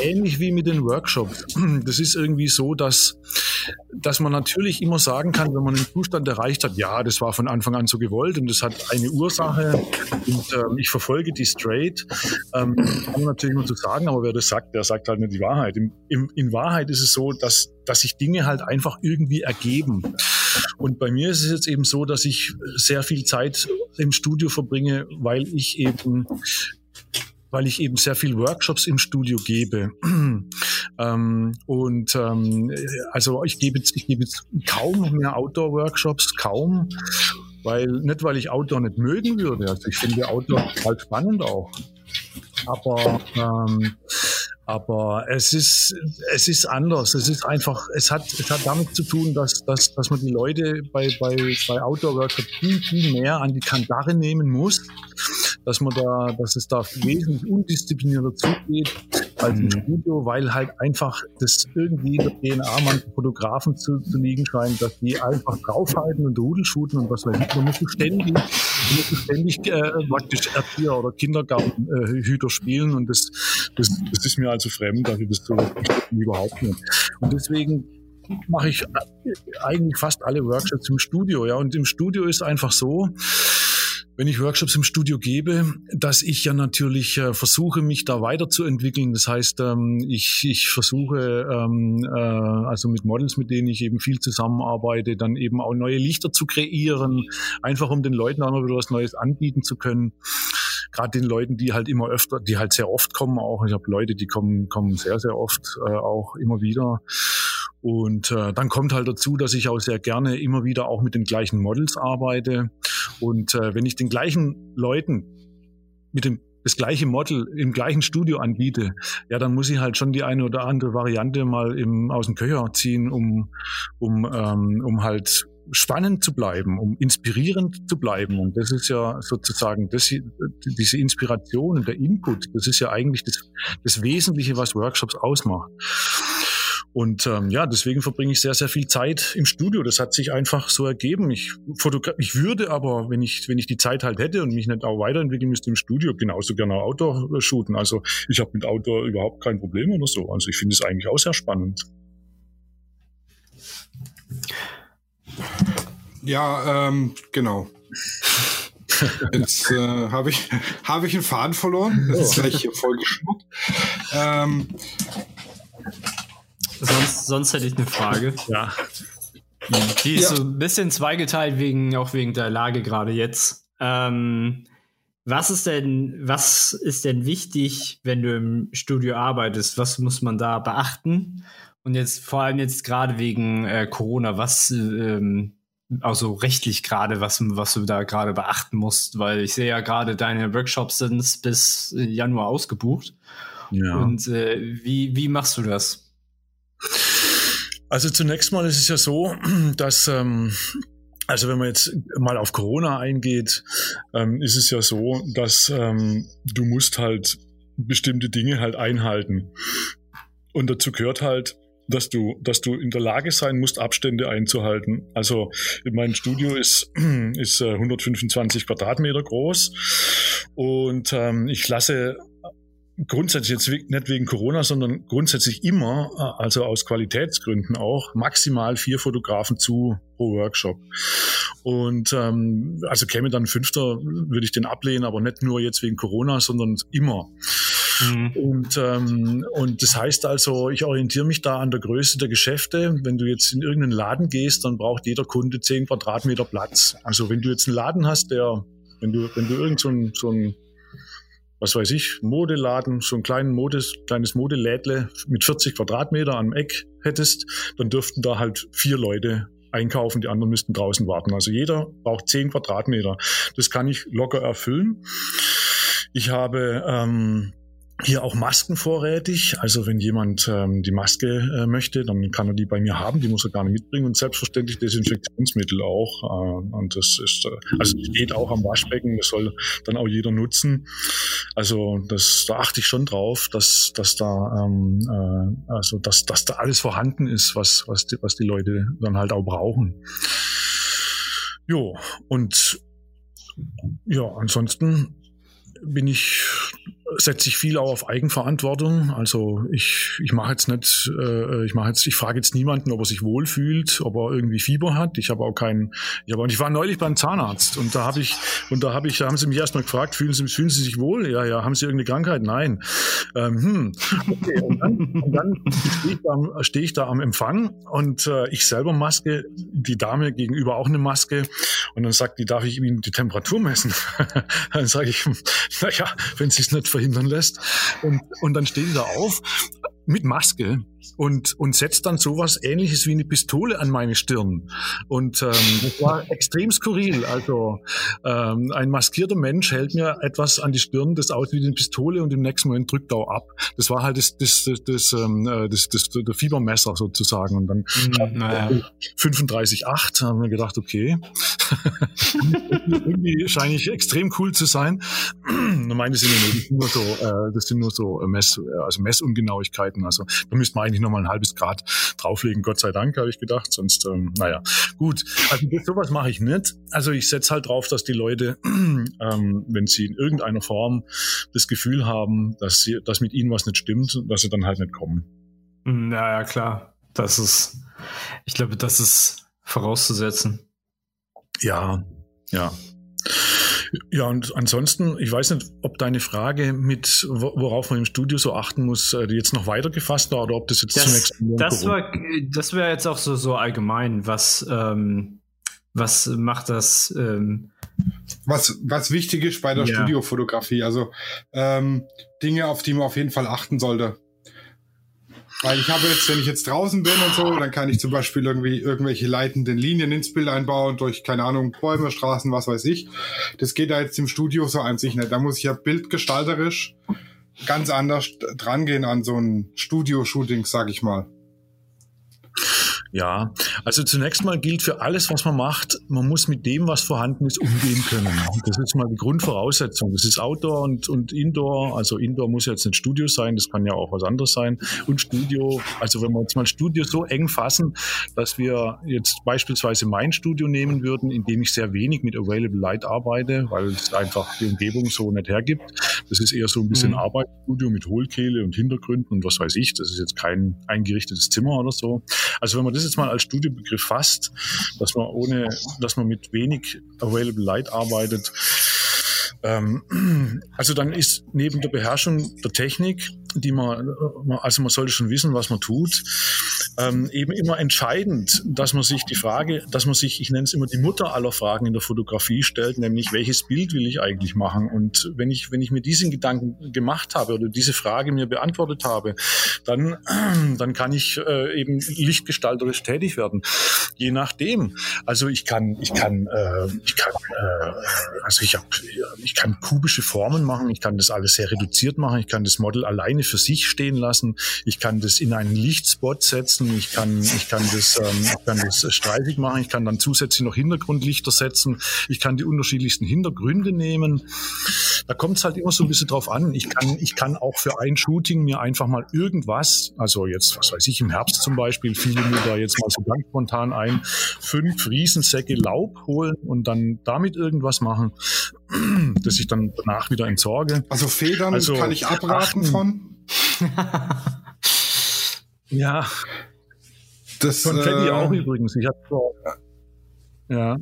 ähnlich wie mit den Workshops. Das ist irgendwie so, dass, dass man natürlich immer sagen kann, wenn man einen Zustand erreicht hat, ja, das war von Anfang an so gewollt und das hat eine Ursache und ähm, ich verfolge die straight, ähm, kann man natürlich immer so sagen, aber wer das sagt, der sagt halt nicht die Wahrheit. In, in, in Wahrheit ist es so, dass, dass sich Dinge halt einfach irgendwie ergeben. Und bei mir ist es jetzt eben so, dass ich sehr viel Zeit im Studio verbringe, weil ich eben weil ich eben sehr viel Workshops im Studio gebe. ähm, und ähm, also ich gebe jetzt, ich gebe jetzt kaum mehr Outdoor-Workshops, kaum, weil nicht weil ich Outdoor nicht mögen würde. Also ich finde Outdoor total spannend auch. Aber ähm, aber es ist, es ist anders. Es ist einfach, es hat, es hat damit zu tun, dass, dass, dass man die Leute bei, bei, bei Outdoor-Workshops viel, viel mehr an die Kandare nehmen muss, dass man da, dass es da wesentlich undisziplinierter zugeht als im mhm. Studio, weil halt einfach das irgendwie der DNA manchen Fotografen zu, zu liegen scheint, dass die einfach draufhalten und Rudelschuten und was weiß ich. Man muss ständig, man muss ständig äh, praktisch Erzieher oder Kindergartenhüter äh, spielen und das, das, das ist mir also fremd, also das so überhaupt nicht. Und deswegen mache ich eigentlich fast alle Workshops im Studio, ja. Und im Studio ist einfach so, wenn ich Workshops im Studio gebe, dass ich ja natürlich äh, versuche, mich da weiterzuentwickeln. Das heißt, ähm, ich, ich versuche, ähm, äh, also mit Models, mit denen ich eben viel zusammenarbeite, dann eben auch neue Lichter zu kreieren, einfach um den Leuten auch mal wieder was Neues anbieten zu können. Gerade den Leuten, die halt immer öfter, die halt sehr oft kommen auch. Ich habe Leute, die kommen, kommen sehr, sehr oft äh, auch immer wieder. Und äh, dann kommt halt dazu, dass ich auch sehr gerne immer wieder auch mit den gleichen Models arbeite. Und äh, wenn ich den gleichen Leuten mit dem das gleiche Model im gleichen Studio anbiete, ja, dann muss ich halt schon die eine oder andere Variante mal im, aus dem Köcher ziehen, um, um, ähm, um halt spannend zu bleiben, um inspirierend zu bleiben. Und das ist ja sozusagen das, diese Inspiration und der Input, das ist ja eigentlich das, das Wesentliche, was Workshops ausmacht. Und ähm, ja, deswegen verbringe ich sehr, sehr viel Zeit im Studio. Das hat sich einfach so ergeben. Ich, ich würde aber, wenn ich, wenn ich die Zeit halt hätte und mich nicht auch weiterentwickeln müsste im Studio, genauso gerne Outdoor shooten. Also ich habe mit Outdoor überhaupt kein Problem oder so. Also ich finde es eigentlich auch sehr spannend. Ja, ähm, genau. Jetzt äh, habe ich, hab ich einen Faden verloren. Das ist gleich hier voll geschmuckt. Ähm, Sonst, sonst hätte ich eine Frage. Ja. Die ist ja. so ein bisschen zweigeteilt, wegen, auch wegen der Lage gerade jetzt. Ähm, was ist denn, was ist denn wichtig, wenn du im Studio arbeitest? Was muss man da beachten? Und jetzt vor allem jetzt gerade wegen äh, Corona, was ähm, also rechtlich gerade, was, was du da gerade beachten musst, weil ich sehe ja gerade, deine Workshops sind bis Januar ausgebucht. Ja. Und äh, wie, wie machst du das? Also zunächst mal ist es ja so, dass ähm, also wenn man jetzt mal auf Corona eingeht, ähm, ist es ja so, dass ähm, du musst halt bestimmte Dinge halt einhalten. Und dazu gehört halt, dass du, dass du in der Lage sein musst, Abstände einzuhalten. Also mein Studio ist, ist 125 äh, Quadratmeter groß und ähm, ich lasse grundsätzlich jetzt nicht wegen Corona, sondern grundsätzlich immer, äh, also aus Qualitätsgründen auch, maximal vier Fotografen zu pro Workshop. Und ähm, also käme dann ein Fünfter, würde ich den ablehnen, aber nicht nur jetzt wegen Corona, sondern immer. Mhm. Und, ähm, und das heißt also, ich orientiere mich da an der Größe der Geschäfte. Wenn du jetzt in irgendeinen Laden gehst, dann braucht jeder Kunde zehn Quadratmeter Platz. Also wenn du jetzt einen Laden hast, der, wenn du, wenn du irgend so ein, so ein was weiß ich, Modeladen, so ein kleinen Modes, kleines Modelädle mit 40 Quadratmeter am Eck hättest, dann dürften da halt vier Leute einkaufen, die anderen müssten draußen warten. Also jeder braucht 10 Quadratmeter. Das kann ich locker erfüllen. Ich habe ähm, hier auch Masken vorrätig. Also wenn jemand ähm, die Maske äh, möchte, dann kann er die bei mir haben. Die muss er gar nicht mitbringen. Und selbstverständlich Desinfektionsmittel auch. Äh, und das ist, äh, also steht auch am Waschbecken. Das soll dann auch jeder nutzen. Also das, da achte ich schon drauf, dass, dass da, ähm, äh, also dass, dass da alles vorhanden ist, was, was, die, was die Leute dann halt auch brauchen. Jo, und ja, ansonsten bin ich setze ich viel auch auf Eigenverantwortung. Also ich, ich mache jetzt nicht, äh, ich mache jetzt, ich frage jetzt niemanden, ob er sich wohlfühlt, ob er irgendwie Fieber hat. Ich habe auch keinen, ich habe ich war neulich beim Zahnarzt und da habe ich, und da habe ich, da haben sie mich erstmal gefragt, fühlen Sie, fühlen Sie sich wohl? Ja, ja, haben Sie irgendeine Krankheit? Nein. Ähm, hm. Okay, und dann, und dann stehe ich, da, steh ich da am Empfang und äh, ich selber Maske, die Dame gegenüber auch eine Maske und dann sagt die, darf ich Ihnen die Temperatur messen? dann sage ich, naja, wenn Sie es nicht verhindern lässt. Und, und dann stehen sie auf mit Maske und, und setzt dann sowas ähnliches wie eine Pistole an meine Stirn. Und ähm, das war extrem skurril. Also ähm, ein maskierter Mensch hält mir etwas an die Stirn, das aussieht wie eine Pistole und im nächsten Moment drückt er ab. Das war halt das, das, das, das, ähm, äh, das, das, das der Fiebermesser sozusagen. Und dann mhm, naja. 35,8 haben wir gedacht, okay, irgendwie scheine ich extrem cool zu sein. meine sind nur so, äh, das sind nur so Mess, also Messungenauigkeiten. Also da müsste man eigentlich nochmal ein halbes Grad drauflegen, Gott sei Dank, habe ich gedacht. Sonst, ähm, naja, gut. Also sowas mache ich nicht. Also ich setze halt drauf, dass die Leute, ähm, wenn sie in irgendeiner Form das Gefühl haben, dass, sie, dass mit ihnen was nicht stimmt, dass sie dann halt nicht kommen. Hm, ja, ja, klar. Das ist, ich glaube, das ist vorauszusetzen. Ja, ja. Ja, und ansonsten, ich weiß nicht, ob deine Frage mit, worauf man im Studio so achten muss, äh, jetzt noch weiter gefasst war oder ob das jetzt das, zunächst. Das, war, das wäre jetzt auch so, so allgemein. Was, ähm, was macht das? Ähm, was, was wichtig ist bei der ja. Studiofotografie, also ähm, Dinge, auf die man auf jeden Fall achten sollte. Weil ich habe jetzt, wenn ich jetzt draußen bin und so, dann kann ich zum Beispiel irgendwie irgendwelche leitenden Linien ins Bild einbauen, durch, keine Ahnung, Bäume, Straßen, was weiß ich. Das geht da jetzt im Studio so an sich nicht. Da muss ich ja bildgestalterisch ganz anders drangehen an so ein Studio-Shooting, sag ich mal. Ja, also zunächst mal gilt für alles, was man macht, man muss mit dem, was vorhanden ist, umgehen können. Das ist mal die Grundvoraussetzung. Das ist Outdoor und, und Indoor. Also Indoor muss jetzt nicht Studio sein, das kann ja auch was anderes sein. Und Studio, also wenn wir jetzt mal Studio so eng fassen, dass wir jetzt beispielsweise mein Studio nehmen würden, in dem ich sehr wenig mit Available Light arbeite, weil es einfach die Umgebung so nicht hergibt. Das ist eher so ein bisschen mhm. Arbeitsstudio mit Hohlkehle und Hintergründen und was weiß ich. Das ist jetzt kein eingerichtetes Zimmer oder so. Also wenn man das das jetzt mal als Studiobegriff fasst, dass man ohne, dass man mit wenig Available Light arbeitet, ähm, also dann ist neben der Beherrschung der Technik, die man, also man sollte schon wissen, was man tut, ähm, eben immer entscheidend, dass man sich die Frage, dass man sich, ich nenne es immer die Mutter aller Fragen in der Fotografie stellt, nämlich welches Bild will ich eigentlich machen? Und wenn ich, wenn ich mir diesen Gedanken gemacht habe oder diese Frage mir beantwortet habe, dann, dann kann ich äh, eben lichtgestalterisch tätig werden. Je nachdem. Also ich kann, ich kann, äh, ich kann, äh, also ich habe, ich kann kubische Formen machen, ich kann das alles sehr reduziert machen, ich kann das Model alleine für sich stehen lassen, ich kann das in einen Lichtspot setzen ich kann, ich kann das, ähm, ich kann das streifig machen, ich kann dann zusätzlich noch Hintergrundlichter setzen, ich kann die unterschiedlichsten Hintergründe nehmen. Da kommt es halt immer so ein bisschen drauf an. Ich kann, ich kann auch für ein Shooting mir einfach mal irgendwas, also jetzt, was weiß ich, im Herbst zum Beispiel, fielen mir da jetzt mal so ganz spontan ein, fünf Riesensäcke Laub holen und dann damit irgendwas machen, das ich dann danach wieder entsorge. Also Federn also, kann ich abraten achten. von. ja, das, Konfetti äh, auch übrigens. Ich habe ja.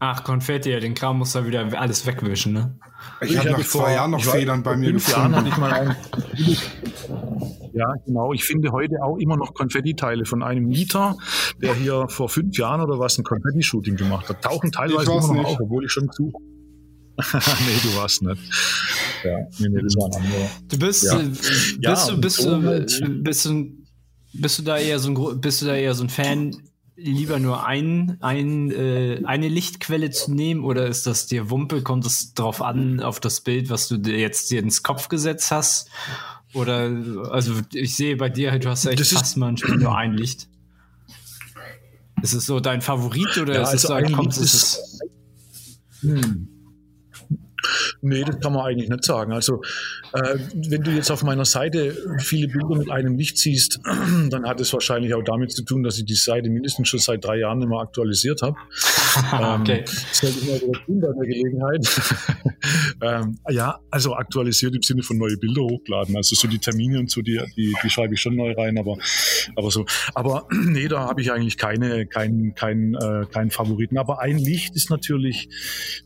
Ach, Konfetti, ja, den Kram muss da wieder alles wegwischen, ne? Ich, ich habe nach zwei Jahren noch Federn bei mir fünf Jahren hatte ich mal einen. Ja, genau. Ich finde heute auch immer noch Konfetti-Teile von einem Mieter, der hier vor fünf Jahren oder was ein Konfetti-Shooting gemacht hat. Tauchen teilweise immer noch nicht. auf, obwohl ich schon zu. nee, du warst nicht. Ja, nee, nee, das war ein anderer. Du bist, ja. äh, bist, ja, du, bist, du, bist, du, bist du bist du da eher so ein, bist du da eher so ein Fan, lieber nur ein, ein, äh, eine Lichtquelle zu nehmen oder ist das dir Wumpe? Kommt es drauf an, auf das Bild, was du dir jetzt dir ins Kopf gesetzt hast? Oder, also ich sehe bei dir, du hast echt das fast manchmal nur ein Licht. Ist es so dein Favorit oder ja, ist also es so, kommt es? Hm. Nee, das kann man eigentlich nicht sagen. Also, äh, wenn du jetzt auf meiner Seite viele Bilder mit einem Licht siehst, dann hat es wahrscheinlich auch damit zu tun, dass ich die Seite mindestens schon seit drei Jahren mehr aktualisiert habe. ähm, okay. Das sollte ich mal tun bei der Gelegenheit. ähm, ja, also aktualisiert im Sinne von neue Bilder hochladen. Also so die Termine und so, die, die, die schreibe ich schon neu rein, aber, aber so. Aber nee, da habe ich eigentlich keine, keinen kein, äh, kein Favoriten. Aber ein Licht ist natürlich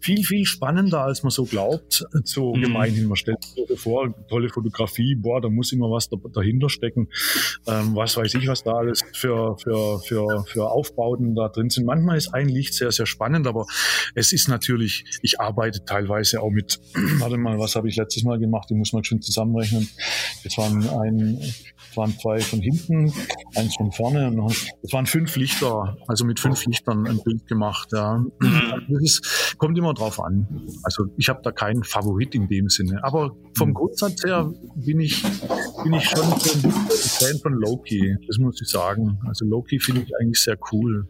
viel, viel spannender, als man so glaubt, so mhm. gemeinhin. Man stellt sich vor, tolle Fotografie, boah, da muss immer was da, dahinter stecken. Ähm, was weiß ich, was da alles für, für, für, für Aufbauten da drin sind. Manchmal ist ein Licht sehr, sehr spannend, aber es ist natürlich, ich arbeite teilweise auch mit, warte mal, was habe ich letztes Mal gemacht? Die muss man schon zusammenrechnen. Es waren ein, es waren zwei von hinten, eins von vorne und es waren fünf Lichter, also mit fünf Lichtern ein Bild gemacht, ja. Mhm. Das ist, kommt immer drauf an. Also ich habe da keinen Favorit in dem Sinne. Aber vom mhm. Grundsatz her bin ich, bin ich schon so ein Fan von Loki. Das muss ich sagen. Also Loki finde ich eigentlich sehr cool.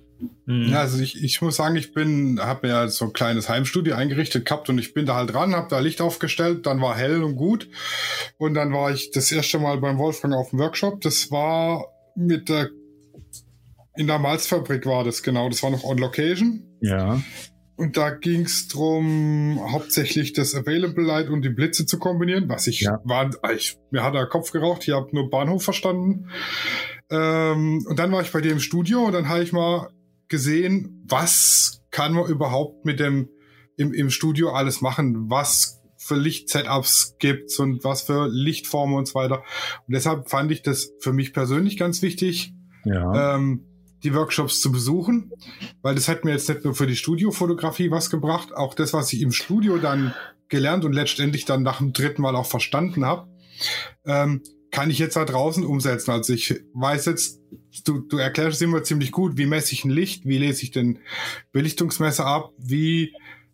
Mhm. Ja, also ich, ich muss sagen, ich bin, habe mir ja so ein kleines Heimstudio eingerichtet gehabt und ich bin da halt dran, habe da Licht aufgestellt, dann war hell und gut und dann war ich das erste Mal beim Wolfgang auf dem Workshop. Das war mit der in der Malzfabrik war das genau, das war noch on Location. Ja. Und da ging es darum, hauptsächlich das Available Light und die Blitze zu kombinieren, was ich ja. war, ich, mir hat der Kopf geraucht, ich habe nur Bahnhof verstanden. Ähm, und dann war ich bei dir im Studio und dann habe ich mal gesehen, was kann man überhaupt mit dem im, im Studio alles machen, was für Lichtsetups gibt und was für Lichtformen und so weiter. Und deshalb fand ich das für mich persönlich ganz wichtig. Ja. Ähm, die Workshops zu besuchen, weil das hat mir jetzt nicht nur für die Studiofotografie was gebracht, auch das, was ich im Studio dann gelernt und letztendlich dann nach dem dritten Mal auch verstanden habe, ähm, kann ich jetzt da draußen umsetzen. Also ich weiß jetzt, du, du erklärst es immer ziemlich gut, wie messe ich ein Licht, wie lese ich den Belichtungsmesser ab, wie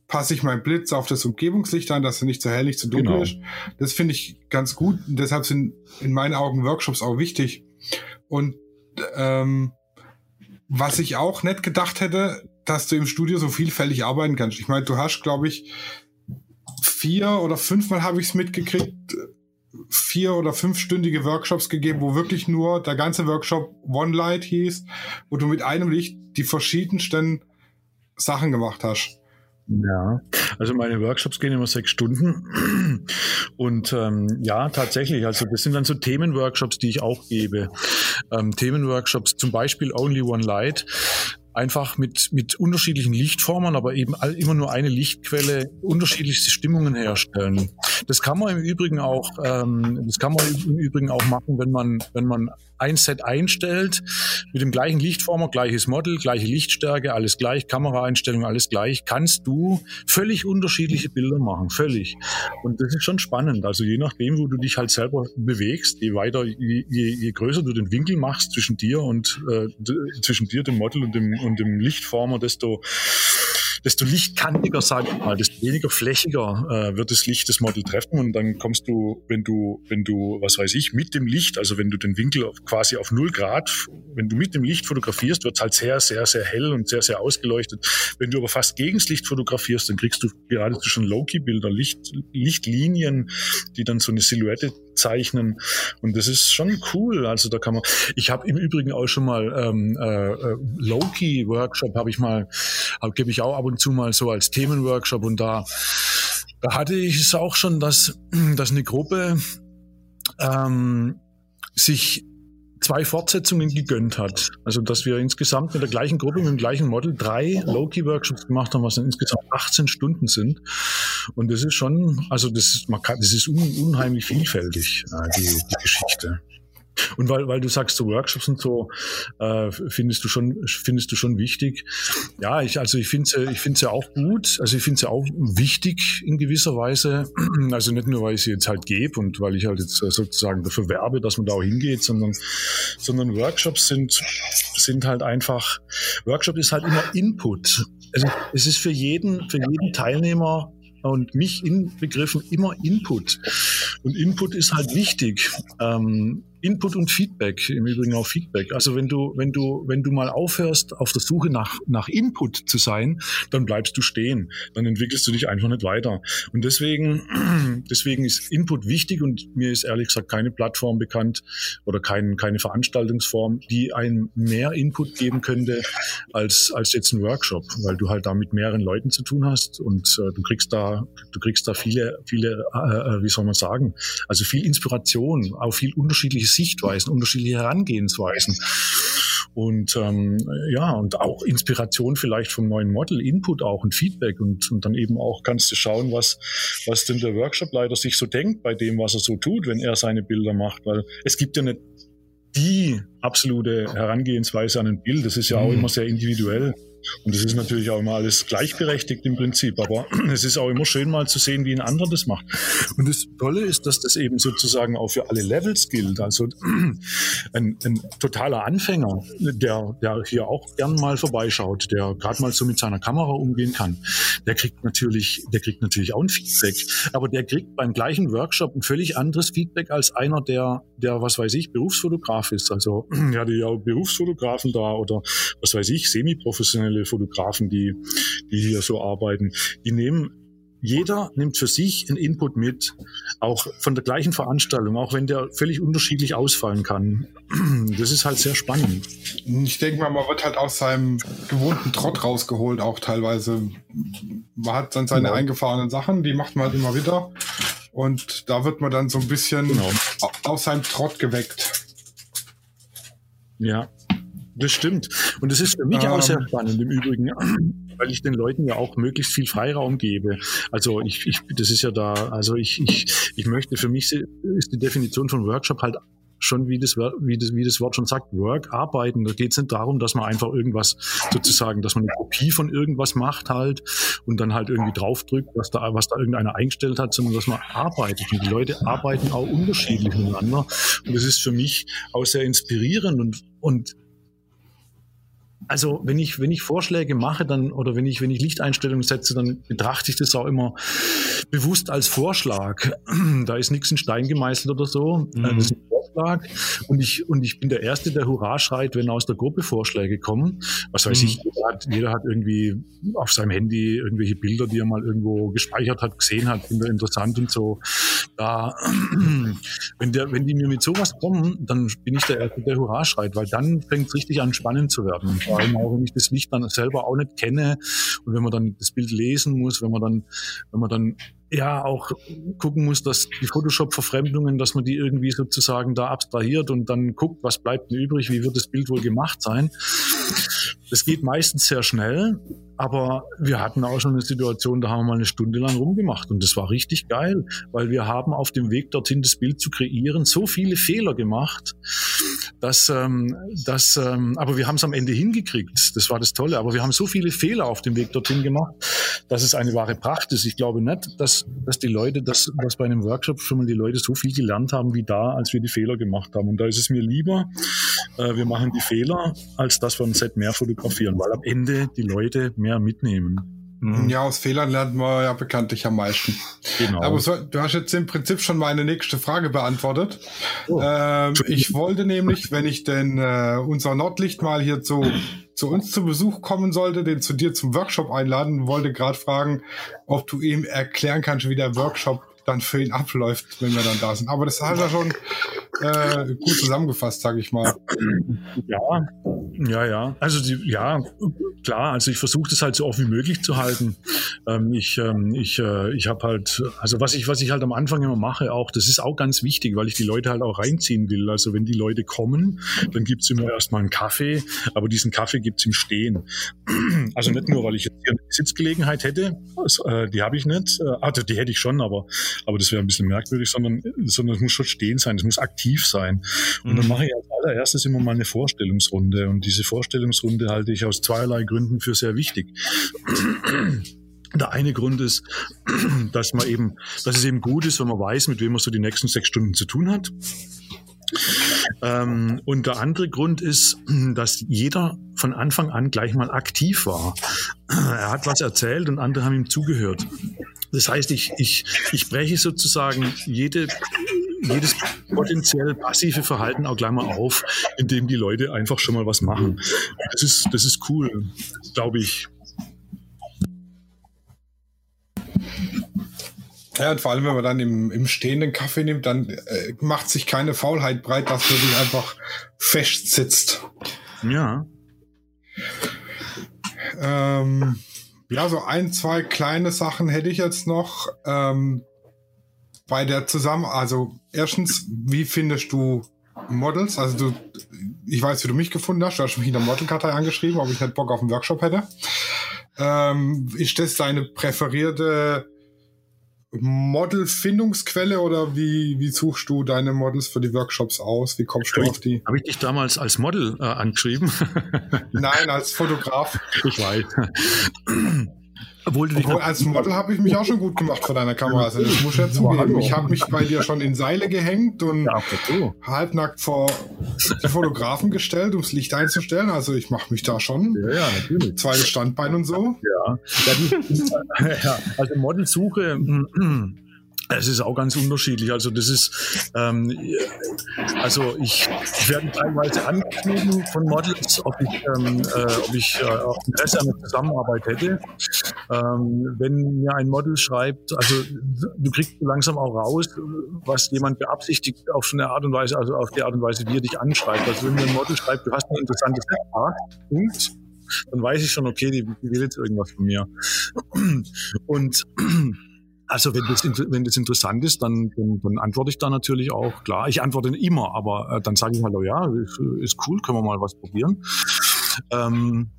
passe ich meinen Blitz auf das Umgebungslicht an, dass er nicht zu hell, nicht zu dunkel genau. ist. Das finde ich ganz gut. Und deshalb sind in meinen Augen Workshops auch wichtig. Und ähm, was ich auch nicht gedacht hätte, dass du im Studio so vielfältig arbeiten kannst. Ich meine, du hast, glaube ich, vier oder fünfmal habe ich es mitgekriegt, vier oder fünfstündige Workshops gegeben, wo wirklich nur der ganze Workshop One Light hieß, wo du mit einem Licht die verschiedensten Sachen gemacht hast. Ja, also meine Workshops gehen immer sechs Stunden. Und ähm, ja, tatsächlich, also das sind dann so Themenworkshops, die ich auch gebe. Ähm, Themenworkshops, zum Beispiel Only One Light einfach mit, mit unterschiedlichen Lichtformen, aber eben all, immer nur eine Lichtquelle unterschiedlichste Stimmungen herstellen. Das kann man im Übrigen auch, ähm, das kann man im Übrigen auch machen, wenn man, wenn man ein Set einstellt, mit dem gleichen Lichtformer, gleiches Model, gleiche Lichtstärke, alles gleich, Kameraeinstellung, alles gleich, kannst du völlig unterschiedliche Bilder machen, völlig. Und das ist schon spannend. Also je nachdem, wo du dich halt selber bewegst, je weiter, je, je, größer du den Winkel machst zwischen dir und äh, zwischen dir, dem Model und dem, und dem Lichtformer, desto desto lichtkantiger, sage ich mal, desto weniger flächiger äh, wird das Licht das Model treffen und dann kommst du, wenn du, wenn du, was weiß ich, mit dem Licht, also wenn du den Winkel auf, quasi auf null Grad, wenn du mit dem Licht fotografierst, wird es halt sehr, sehr, sehr hell und sehr, sehr ausgeleuchtet. Wenn du aber fast gegen das Licht fotografierst, dann kriegst du geradezu schon Low-Key-Bilder, Licht, Lichtlinien, die dann so eine Silhouette zeichnen. Und das ist schon cool. Also da kann man. Ich habe im Übrigen auch schon mal ähm, äh, äh Loki-Workshop habe ich mal, gebe ich auch ab und zu mal so als Themenworkshop und da da hatte ich es auch schon, dass, dass eine Gruppe ähm, sich zwei Fortsetzungen gegönnt hat. Also dass wir insgesamt mit der gleichen Gruppe, mit dem gleichen Model drei Low-Key-Workshops gemacht haben, was dann insgesamt 18 Stunden sind. Und das ist schon, also das ist, man kann, das ist un, unheimlich vielfältig, äh, die, die Geschichte. Und weil, weil du sagst, so Workshops und so, äh, findest du schon, findest du schon wichtig. Ja, ich, also ich finde es ich find's ja auch gut. Also ich finde es ja auch wichtig in gewisser Weise. Also nicht nur, weil ich sie jetzt halt gebe und weil ich halt jetzt sozusagen dafür werbe, dass man da auch hingeht, sondern, sondern Workshops sind, sind halt einfach, Workshop ist halt immer Input. Also es ist für jeden, für jeden Teilnehmer und mich inbegriffen immer Input. Und Input ist halt wichtig. Ähm, Input und Feedback, im Übrigen auch Feedback. Also wenn du, wenn du, wenn du mal aufhörst, auf der Suche nach, nach Input zu sein, dann bleibst du stehen. Dann entwickelst du dich einfach nicht weiter. Und deswegen, deswegen ist Input wichtig und mir ist ehrlich gesagt keine Plattform bekannt oder kein, keine Veranstaltungsform, die einem mehr Input geben könnte als, als jetzt ein Workshop, weil du halt da mit mehreren Leuten zu tun hast und äh, du kriegst da, du kriegst da viele, viele, äh, äh wie soll man sagen, also viel Inspiration, auch viel unterschiedliche Sichtweisen, unterschiedliche Herangehensweisen. Und ähm, ja, und auch Inspiration vielleicht vom neuen Model, Input auch und Feedback und, und dann eben auch kannst du schauen, was, was denn der Workshop-Leiter sich so denkt bei dem, was er so tut, wenn er seine Bilder macht. Weil es gibt ja nicht die absolute Herangehensweise an ein Bild. Das ist ja auch mhm. immer sehr individuell. Und das ist natürlich auch immer alles gleichberechtigt im Prinzip. Aber es ist auch immer schön mal zu sehen, wie ein anderer das macht. Und das Tolle ist, dass das eben sozusagen auch für alle Levels gilt. Also ein, ein totaler Anfänger, der, der hier auch gern mal vorbeischaut, der gerade mal so mit seiner Kamera umgehen kann, der kriegt natürlich, der kriegt natürlich auch ein Feedback. Aber der kriegt beim gleichen Workshop ein völlig anderes Feedback als einer, der, der, was weiß ich, Berufsfotograf ist. Also ja, die ja Berufsfotografen da oder was weiß ich, semi-professionelle professionelle Fotografen, die, die hier so arbeiten, die nehmen jeder nimmt für sich einen Input mit, auch von der gleichen Veranstaltung, auch wenn der völlig unterschiedlich ausfallen kann. Das ist halt sehr spannend. Ich denke mal, man wird halt aus seinem gewohnten Trott rausgeholt, auch teilweise. Man hat dann seine genau. eingefahrenen Sachen, die macht man halt immer wieder. Und da wird man dann so ein bisschen genau. aus seinem Trott geweckt. Ja, das stimmt. Und das ist für mich ähm, auch sehr spannend im Übrigen, weil ich den Leuten ja auch möglichst viel Freiraum gebe. Also ich, ich das ist ja da, also ich, ich, ich möchte für mich ist die Definition von Workshop halt schon, wie das, wie das, wie das Wort schon sagt, Work, arbeiten. Da geht es nicht darum, dass man einfach irgendwas sozusagen, dass man eine Kopie von irgendwas macht halt und dann halt irgendwie draufdrückt, was da, was da irgendeiner eingestellt hat, sondern dass man arbeitet. Und die Leute arbeiten auch unterschiedlich miteinander. Und das ist für mich auch sehr inspirierend und, und also wenn ich, wenn ich Vorschläge mache, dann, oder wenn ich, wenn ich Lichteinstellungen setze, dann betrachte ich das auch immer bewusst als Vorschlag. Da ist nichts in Stein gemeißelt oder so. Mhm. Das ein Vorschlag. Und ich, und ich bin der Erste, der Hurra schreit, wenn aus der Gruppe Vorschläge kommen. Was weiß mhm. ich, jeder hat, jeder hat irgendwie auf seinem Handy irgendwelche Bilder, die er mal irgendwo gespeichert hat, gesehen hat, finde interessant und so. Da, wenn, der, wenn die mir mit sowas kommen, dann bin ich der Erste, der Hurra schreit, weil dann fängt es richtig an, spannend zu werden. Vor allem auch, wenn ich das Licht dann selber auch nicht kenne und wenn man dann das Bild lesen muss, wenn man dann, wenn man dann ja auch gucken muss, dass die Photoshop-Verfremdungen, dass man die irgendwie sozusagen da abstrahiert und dann guckt, was bleibt denn übrig, wie wird das Bild wohl gemacht sein. Das geht meistens sehr schnell, aber wir hatten auch schon eine Situation, da haben wir mal eine Stunde lang rumgemacht und das war richtig geil, weil wir haben auf dem Weg dorthin, das Bild zu kreieren, so viele Fehler gemacht, dass, ähm, dass ähm, aber wir haben es am Ende hingekriegt. Das war das Tolle. Aber wir haben so viele Fehler auf dem Weg dorthin gemacht, dass es eine wahre Pracht ist. Ich glaube nicht, dass, dass die Leute, dass, dass bei einem Workshop schon mal die Leute so viel gelernt haben wie da, als wir die Fehler gemacht haben. Und da ist es mir lieber, äh, wir machen die Fehler, als dass wir ein Set mehr fotografieren, weil am Ende die Leute mehr mitnehmen. Mhm. Ja, aus Fehlern lernt man ja bekanntlich am meisten. Genau. Aber so, du hast jetzt im Prinzip schon meine nächste Frage beantwortet. Oh. Ähm, ich wollte nämlich, wenn ich denn äh, unser Nordlicht mal hier zu, zu uns zu Besuch kommen sollte, den zu dir zum Workshop einladen, wollte gerade fragen, ob du ihm erklären kannst, wie der Workshop dann für ihn abläuft, wenn wir dann da sind. Aber das hat er schon äh, gut zusammengefasst, sage ich mal. Ja, ja, ja. Also die, ja, klar. Also ich versuche das halt so offen wie möglich zu halten. Ähm, ich, ähm, ich, äh, ich habe halt, also was ich, was ich halt am Anfang immer mache, auch, das ist auch ganz wichtig, weil ich die Leute halt auch reinziehen will. Also wenn die Leute kommen, dann gibt's immer erstmal einen Kaffee, aber diesen Kaffee gibt's im Stehen. Also nicht nur, weil ich jetzt hier eine Sitzgelegenheit hätte, also, äh, die habe ich nicht. Äh, also die hätte ich schon, aber aber das wäre ein bisschen merkwürdig, sondern, sondern es muss schon stehen sein, es muss aktiv sein. Und mhm. dann mache ich als allererstes immer mal eine Vorstellungsrunde. Und diese Vorstellungsrunde halte ich aus zweierlei Gründen für sehr wichtig. Der eine Grund ist, dass man eben, dass es eben gut ist, wenn man weiß, mit wem man so die nächsten sechs Stunden zu tun hat. Ähm, und der andere Grund ist, dass jeder von Anfang an gleich mal aktiv war. Er hat was erzählt und andere haben ihm zugehört. Das heißt, ich, ich, ich breche sozusagen jede, jedes potenziell passive Verhalten auch gleich mal auf, indem die Leute einfach schon mal was machen. Das ist, das ist cool, glaube ich. Ja, und vor allem, wenn man dann im, im stehenden Kaffee nimmt, dann äh, macht sich keine Faulheit breit, dass man sich einfach fest sitzt. Ja. Ähm, ja, so ein, zwei kleine Sachen hätte ich jetzt noch. Ähm, bei der Zusammen, also erstens, wie findest du Models? Also du, ich weiß, wie du mich gefunden hast. Du hast mich in der Modelkartei angeschrieben, ob ich nicht Bock auf einen Workshop hätte. Ähm, ist das deine präferierte Model-Findungsquelle oder wie, wie suchst du deine Models für die Workshops aus? Wie kommst du auf die? Habe ich dich damals als Model äh, angeschrieben? Nein, als Fotograf. Ich weiß. Obwohl, Obwohl als Model habe ich mich auch schon gut gemacht vor deiner Kamera. Also das muss ich ja zugeben. Ich habe mich bei dir schon in Seile gehängt und ja, halbnackt vor die Fotografen gestellt, ums Licht einzustellen. Also ich mache mich da schon. Ja, ja, natürlich. Zweites Standbein und so. Ja, ja, die, ja also Modelsuche. Es ist auch ganz unterschiedlich. Also das ist, ähm, also ich, ich werde teilweise angeschrieben von Models, ob ich, ähm, äh, ob ich äh, Interesse an der Zusammenarbeit hätte. Ähm, wenn mir ein Model schreibt, also du kriegst langsam auch raus, was jemand beabsichtigt auf eine Art und Weise, also auf die Art und Weise, wie er dich anschreibt. Also wenn mir ein Model schreibt, du hast ein interessantes Set, Punkt, dann weiß ich schon, okay, die, die will jetzt irgendwas von mir. Und also wenn das, wenn das interessant ist, dann, dann, dann antworte ich da natürlich auch. Klar, ich antworte immer, aber äh, dann sage ich halt, oh ja, ist, cool, können wir mal was probieren. Ähm,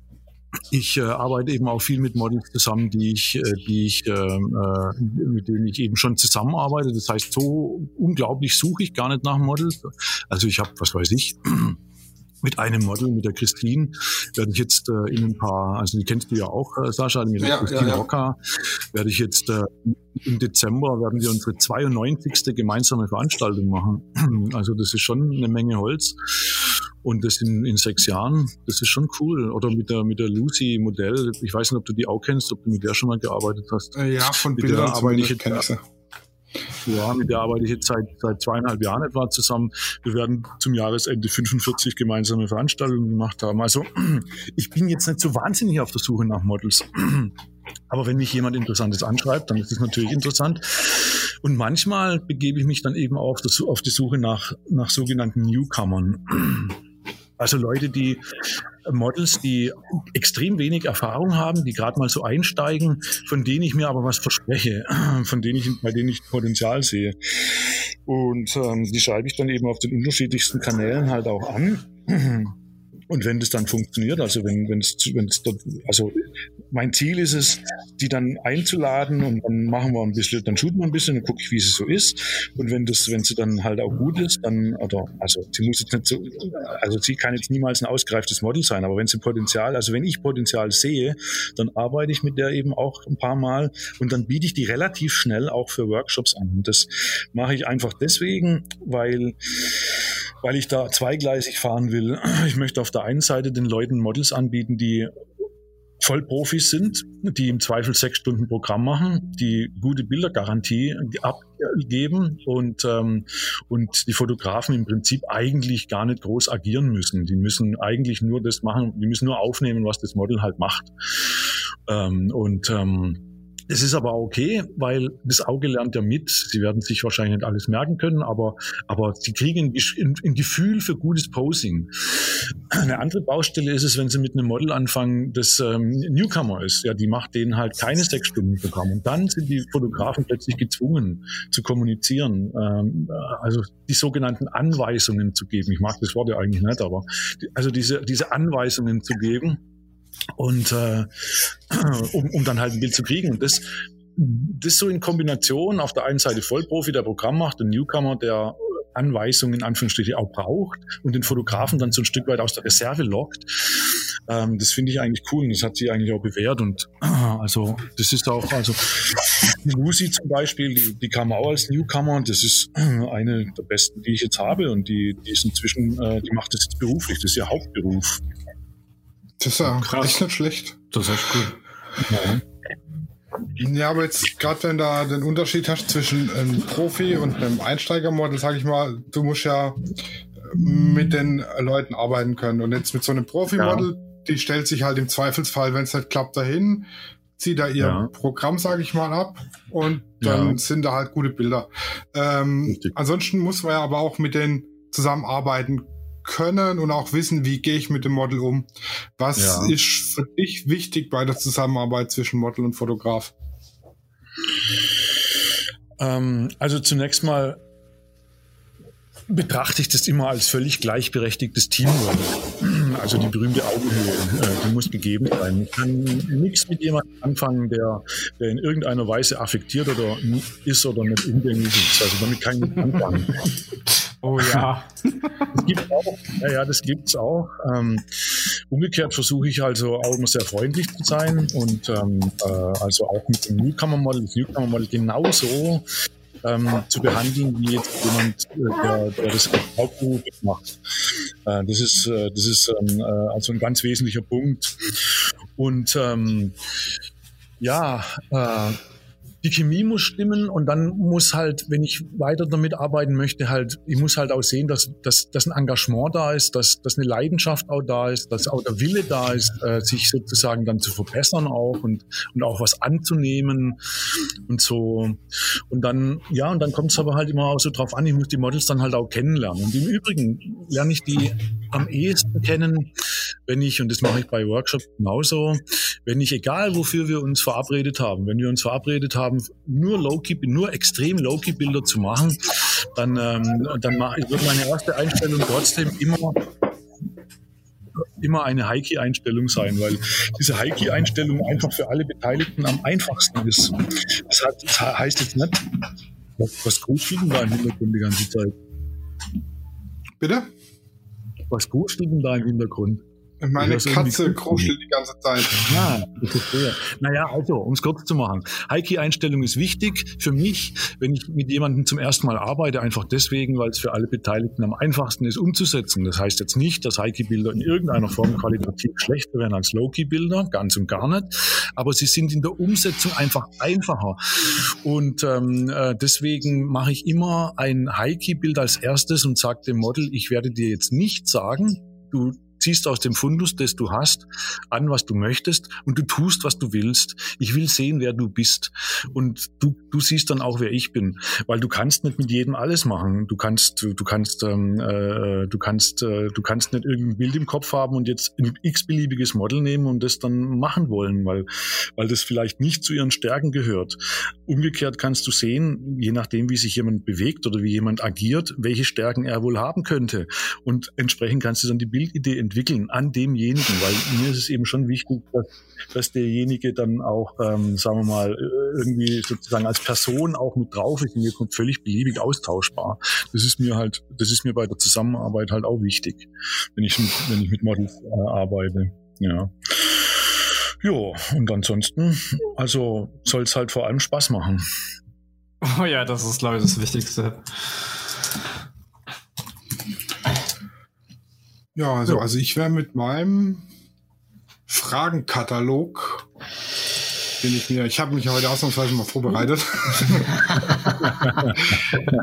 ich äh, arbeite eben auch viel mit Models zusammen, die ich, äh, die ich, äh, äh, mit denen ich eben schon zusammenarbeite. Das heißt, so unglaublich suche ich gar nicht nach Models. Also ich habe, was weiß ich, mit einem Model, mit der Christine, werde ich jetzt äh, in ein paar, also die kennst du ja auch, äh, Sascha, mit der ja, Christine ja, ja. Rocker, werde ich jetzt äh, im Dezember werden wir unsere 92. gemeinsame Veranstaltung machen. Also das ist schon eine Menge Holz. Und das in, in sechs Jahren, das ist schon cool. Oder mit der, mit der Lucy Modell, ich weiß nicht, ob du die auch kennst, ob du mit der schon mal gearbeitet hast. Äh, ja, von mit Bildern der arbeite ich jetzt, ja, mit der arbeite ich jetzt seit, seit zweieinhalb Jahren etwa zusammen. Wir werden zum Jahresende 45 gemeinsame Veranstaltungen gemacht haben. Also ich bin jetzt nicht so wahnsinnig auf der Suche nach Models. Aber wenn mich jemand Interessantes anschreibt, dann ist es natürlich interessant. Und manchmal begebe ich mich dann eben auch auf die Suche nach, nach sogenannten Newcomern. Also Leute, die Models, die extrem wenig Erfahrung haben, die gerade mal so einsteigen, von denen ich mir aber was verspreche, von denen ich, bei denen ich Potenzial sehe. Und ähm, die schreibe ich dann eben auf den unterschiedlichsten Kanälen halt auch an. Und wenn das dann funktioniert, also wenn es wenn es also mein Ziel ist es, die dann einzuladen und dann machen wir ein bisschen, dann shooten wir ein bisschen und gucke ich, wie sie so ist. Und wenn das, wenn sie dann halt auch gut ist, dann, oder, also sie muss jetzt nicht so, also sie kann jetzt niemals ein ausgereiftes Model sein, aber wenn sie Potenzial, also wenn ich Potenzial sehe, dann arbeite ich mit der eben auch ein paar Mal und dann biete ich die relativ schnell auch für Workshops an. Und das mache ich einfach deswegen, weil, weil ich da zweigleisig fahren will. Ich möchte auf der einen Seite den Leuten Models anbieten, die Vollprofis sind, die im Zweifel sechs Stunden Programm machen, die gute Bildergarantie abgeben und, ähm, und die Fotografen im Prinzip eigentlich gar nicht groß agieren müssen. Die müssen eigentlich nur das machen, die müssen nur aufnehmen, was das Model halt macht. Ähm, und ähm, es ist aber okay, weil das Auge lernt ja mit. Sie werden sich wahrscheinlich nicht alles merken können, aber, aber sie kriegen ein, ein Gefühl für gutes Posing. Eine andere Baustelle ist es, wenn sie mit einem Model anfangen, das ähm, Newcomer ist. Ja, die macht denen halt keine sechs Stunden Programm. Und dann sind die Fotografen plötzlich gezwungen zu kommunizieren, ähm, also die sogenannten Anweisungen zu geben. Ich mag das Wort ja eigentlich nicht, aber die, also diese, diese Anweisungen zu geben und äh, um, um dann halt ein Bild zu kriegen. Und das, das so in Kombination auf der einen Seite Vollprofi, der Programm macht, ein Newcomer, der Anweisungen in Anführungsstrichen auch braucht und den Fotografen dann so ein Stück weit aus der Reserve lockt. Ähm, das finde ich eigentlich cool und das hat sie eigentlich auch bewährt und also das ist auch, also Lucy zum Beispiel, die, die kam auch als Newcomer und das ist eine der besten, die ich jetzt habe und die, die ist inzwischen, äh, die macht das jetzt beruflich, das ist ihr Hauptberuf. Das ist ja Krass. echt nicht schlecht. Das ist echt cool. Ja. Ja, aber jetzt gerade wenn da den Unterschied hast zwischen einem Profi und einem Einsteigermodel, sage ich mal, du musst ja mit den Leuten arbeiten können. Und jetzt mit so einem Profi-Model, ja. die stellt sich halt im Zweifelsfall, wenn es nicht klappt, dahin, zieht da ihr ja. Programm, sage ich mal, ab und dann ja. sind da halt gute Bilder. Ähm, ansonsten muss man ja aber auch mit denen zusammenarbeiten können und auch wissen, wie gehe ich mit dem Model um. Was ja. ist für dich wichtig bei der Zusammenarbeit zwischen Model und Fotograf? Ähm, also zunächst mal betrachte ich das immer als völlig gleichberechtigtes Teamwork. Also die berühmte Augenhöhe, äh, die muss gegeben sein. Ich kann nichts mit jemandem anfangen, der, der in irgendeiner Weise affektiert oder ist oder nicht umgänglich ist. Also damit kann ich nicht anfangen. Oh ja. das gibt auch. Ja, ja, das gibt's auch. Ähm, umgekehrt versuche ich also auch immer sehr freundlich zu sein und ähm, äh, also auch mit dem Newcomer-Model, das Newcomer-Model genauso ähm, zu behandeln wie jetzt jemand, äh, der, der das Hauptberuf macht. Äh, das ist, äh, das ist ähm, äh, also ein ganz wesentlicher Punkt. Und ähm, ja, äh, die Chemie muss stimmen und dann muss halt, wenn ich weiter damit arbeiten möchte, halt, ich muss halt auch sehen, dass, dass, dass ein Engagement da ist, dass, dass eine Leidenschaft auch da ist, dass auch der Wille da ist, äh, sich sozusagen dann zu verbessern auch und, und auch was anzunehmen und so. Und dann, ja, und dann kommt es aber halt immer auch so drauf an, ich muss die Models dann halt auch kennenlernen. Und im Übrigen lerne ich die am ehesten kennen, wenn ich, und das mache ich bei Workshops genauso, wenn ich, egal wofür wir uns verabredet haben, wenn wir uns verabredet haben, nur Low-Key, nur extrem Low-Key-Bilder zu machen, dann, ähm, dann mache, wird meine erste Einstellung trotzdem immer immer eine Heiki-Einstellung sein, weil diese Heiki-Einstellung einfach für alle Beteiligten am einfachsten ist. Das, hat, das heißt jetzt nicht, was gruselt denn da im Hintergrund die ganze Zeit? Bitte? Was gruselt denn da im Hintergrund? Meine Katze kruschelt die ganze Zeit. Ja. Naja, also, um es kurz zu machen. Heiki-Einstellung ist wichtig für mich, wenn ich mit jemandem zum ersten Mal arbeite, einfach deswegen, weil es für alle Beteiligten am einfachsten ist umzusetzen. Das heißt jetzt nicht, dass Heiki-Bilder in irgendeiner Form qualitativ schlechter werden als Loki-Bilder, ganz und gar nicht. Aber sie sind in der Umsetzung einfach einfacher. Und ähm, äh, deswegen mache ich immer ein Heiki-Bild als erstes und sage dem Model, ich werde dir jetzt nicht sagen, du ziehst aus dem Fundus, das du hast, an, was du möchtest und du tust, was du willst. Ich will sehen, wer du bist. Und du, du siehst dann auch, wer ich bin. Weil du kannst nicht mit jedem alles machen. Du kannst, du, du kannst, ähm, äh, du kannst, äh, du kannst nicht irgendein Bild im Kopf haben und jetzt ein x-beliebiges Model nehmen und das dann machen wollen, weil, weil das vielleicht nicht zu ihren Stärken gehört. Umgekehrt kannst du sehen, je nachdem, wie sich jemand bewegt oder wie jemand agiert, welche Stärken er wohl haben könnte. Und entsprechend kannst du dann die Bildidee entwickeln an demjenigen, weil mir ist es eben schon wichtig, dass, dass derjenige dann auch, ähm, sagen wir mal, äh, irgendwie sozusagen als Person auch mit drauf ist. Mir kommt völlig beliebig austauschbar. Das ist mir halt, das ist mir bei der Zusammenarbeit halt auch wichtig, wenn ich, mit, wenn ich mit Models äh, arbeite. Ja. Jo, und ansonsten, also soll es halt vor allem Spaß machen. Oh ja, das ist, glaube ich, das Wichtigste. Ja, also, also ich wäre mit meinem Fragenkatalog, den ich mir, ich habe mich heute ausnahmsweise mal vorbereitet.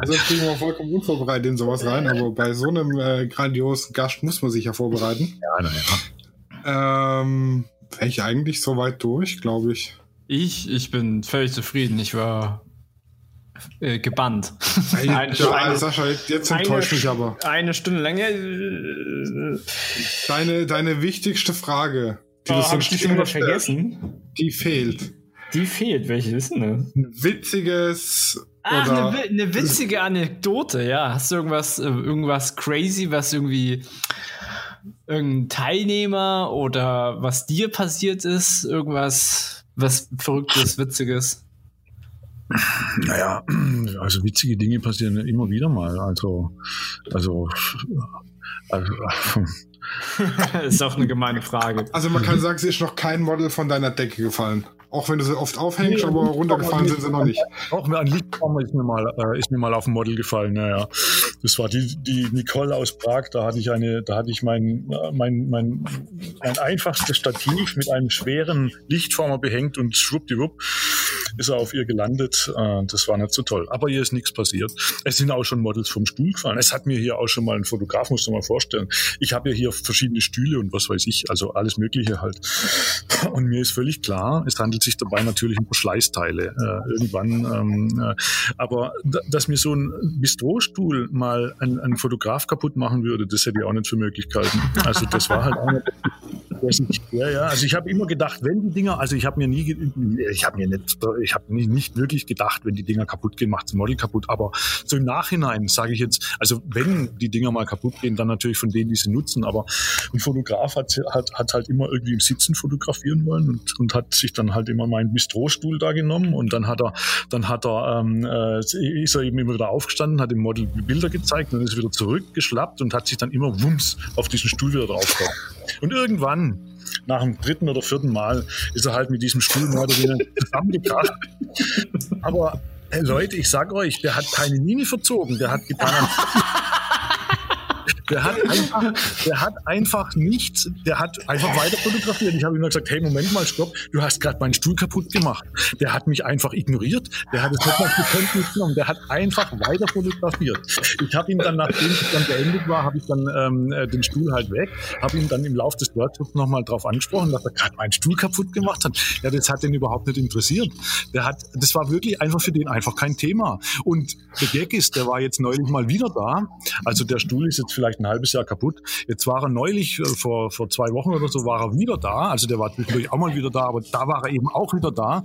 also kriegen wir vollkommen unvorbereitet in sowas rein, aber bei so einem äh, grandiosen Gast muss man sich ja vorbereiten. Ja, naja. Ähm, wäre ich eigentlich soweit durch, glaube ich. Ich, ich bin völlig zufrieden. Ich war äh, gebannt. Hey, eine, ja, eine, Sascha, jetzt enttäuscht mich aber. Eine Stunde lang. Deine, deine wichtigste Frage, die oh, du die immer vergessen. Die fehlt. Die fehlt. Welche ist denn das? Ein witziges. Ach, eine, eine witzige Anekdote, ja. Hast du irgendwas, äh, irgendwas crazy, was irgendwie irgendein Teilnehmer oder was dir passiert ist, irgendwas, was Verrücktes, Witziges? Naja, also witzige Dinge passieren immer wieder mal. Also, also, also ist auch eine gemeine Frage. Also man kann sagen, es ist noch kein Model von deiner Decke gefallen. Auch wenn du sie oft aufhängst, nee, aber runtergefallen sind sie noch nicht. Auch mir an Lichtform ist mir mal, äh, ist mir mal auf dem Model gefallen. Naja, das war die, die Nicole aus Prag. Da hatte ich eine, da hatte ich mein, äh, mein, mein, mein einfachstes Stativ mit einem schweren Lichtformer behängt und schwuppdiwupp ist er auf ihr gelandet. Äh, das war nicht so toll. Aber ihr ist nichts passiert. Es sind auch schon Models vom Stuhl gefallen. Es hat mir hier auch schon mal ein Fotograf, musst du mal vorstellen. Ich habe ja hier verschiedene Stühle und was weiß ich, also alles Mögliche halt. Und mir ist völlig klar, es handelt sich dabei natürlich um Verschleißteile. Äh, irgendwann, ähm, äh, aber dass mir so ein Bistrostuhl mal ein, ein Fotograf kaputt machen würde, das hätte ich auch nicht für Möglichkeiten. Also das war halt auch nicht ja, ja. Also ich habe immer gedacht, wenn die Dinger, also ich habe mir nie, ich habe mir nicht, ich habe nicht, wirklich gedacht, wenn die Dinger kaputt gehen, macht das Model kaputt. Aber so im Nachhinein sage ich jetzt, also wenn die Dinger mal kaputt gehen, dann natürlich von denen, die sie nutzen. Aber ein Fotograf hat, hat, hat halt immer irgendwie im Sitzen fotografieren wollen und, und hat sich dann halt immer meinen Bistrostuhl da genommen und dann hat er, dann hat er, ähm, äh, ist er eben immer wieder aufgestanden, hat dem Model Bilder gezeigt und ist wieder zurückgeschlappt und hat sich dann immer wumms auf diesen Stuhl wieder drauf Und irgendwann, nach dem dritten oder vierten Mal, ist er halt mit diesem Stuhl mehr oder weniger zusammengebracht. Aber hey Leute, ich sag euch, der hat keine Linie verzogen, der hat getan. Der hat einfach, der hat einfach nichts, der hat einfach weiter fotografiert. Ich habe ihm gesagt, hey, Moment mal, stopp, du hast gerade meinen Stuhl kaputt gemacht. Der hat mich einfach ignoriert, der hat es nicht mal zur genommen, der hat einfach weiter fotografiert. Ich habe ihm dann, nachdem es dann beendet war, habe ich dann ähm, äh, den Stuhl halt weg, habe ihm dann im Laufe des Workshops nochmal drauf angesprochen, dass er gerade meinen Stuhl kaputt gemacht hat. Ja, das hat den überhaupt nicht interessiert. Der hat, das war wirklich einfach für den einfach kein Thema. Und der Gag ist, der war jetzt neulich mal wieder da. Also der Stuhl ist jetzt vielleicht vielleicht ein halbes Jahr kaputt. Jetzt war er neulich, äh, vor, vor zwei Wochen oder so, war er wieder da. Also der war zwischendurch auch mal wieder da, aber da war er eben auch wieder da.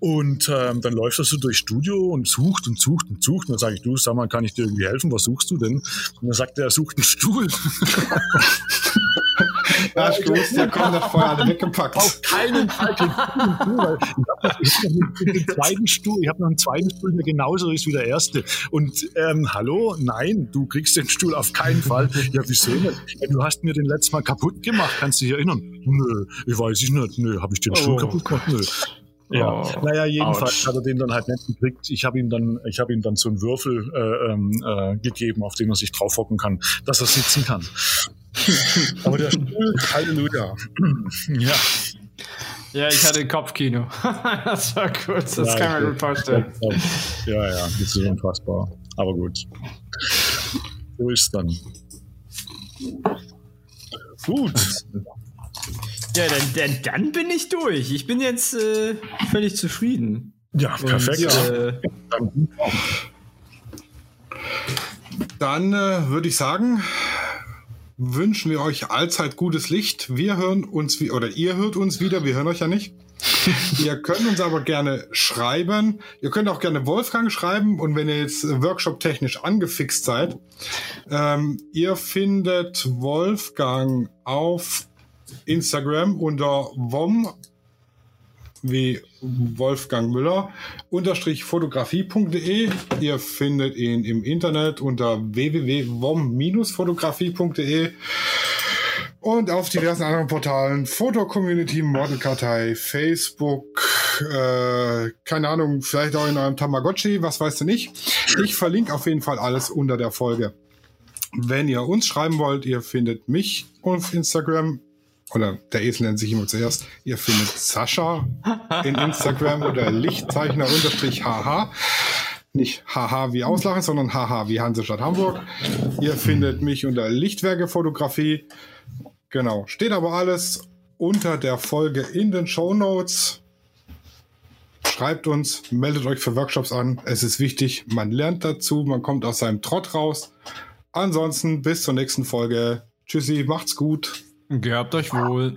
Und ähm, dann läuft er so durchs Studio und sucht und sucht und sucht. Und dann sage ich, du, sag mal, kann ich dir irgendwie helfen? Was suchst du denn? Und dann sagt er, er sucht einen Stuhl. Ja, ich gewusst, der kommt das vorher alle weggepackt. Auf keinen Fall ich habe noch einen zweiten Stuhl, ich habe noch einen zweiten Stuhl, der genauso ist wie der erste. Und ähm, hallo, nein, du kriegst den Stuhl auf keinen Fall. Ja, wieso nicht? Ja, du hast mir den letztes Mal kaputt gemacht, kannst du dich erinnern? Nö, ich weiß ich nicht. Nö, habe ich den Stuhl Oh. kaputt gemacht? Nö. Ja, Oh, naja, jedenfalls ouch. hat er den dann halt nicht gekriegt. Ich habe ihm dann, ich habe ihm dann so einen Würfel äh, ähm, äh, gegeben, auf den er sich drauf hocken kann, dass er sitzen kann. Aber der Stuhl, Halleluja. ja. Ja, ich hatte Kopfkino. das war kurz, das Ja, kann man gut vorstellen. Ja, ja, das ist unfassbar. Aber gut. So ist dann. Gut. Ja, dann, dann, dann bin ich durch. Ich bin jetzt äh, völlig zufrieden. Ja, perfekt. Und, äh, Dann- Dann äh, würde ich sagen, wünschen wir euch allzeit gutes Licht. Wir hören uns, wie, oder ihr hört uns wieder, wir hören euch ja nicht. ihr könnt uns aber gerne schreiben. Ihr könnt auch gerne Wolfgang schreiben und wenn ihr jetzt workshop-technisch angefixt seid, ähm, ihr findet Wolfgang auf Instagram unter WOM wie Wolfgang Müller unterstrich fotografie.de. Ihr findet ihn im Internet unter www.wom-fotografie.de und auf diversen anderen Portalen Foto-Community, Modelkartei, Facebook, äh, keine Ahnung, vielleicht auch in eurem Tamagotchi, was weißt du nicht. Ich verlinke auf jeden Fall alles unter der Folge. Wenn ihr uns schreiben wollt, ihr findet mich auf Instagram oder der Esel nennt sich immer zuerst. Ihr findet Sascha in Instagram oder Lichtzeichner unterstrich HH. Nicht HH wie Auslachen, sondern HH wie Hansestadt Hamburg. Ihr findet mich unter Lichtwerke Fotografie. Genau. Steht aber alles unter der Folge in den Show Notes. Schreibt uns, meldet euch für Workshops an. Es ist wichtig, man lernt dazu, man kommt aus seinem Trott raus. Ansonsten bis zur nächsten Folge. Tschüssi, macht's gut. Gehabt euch wohl.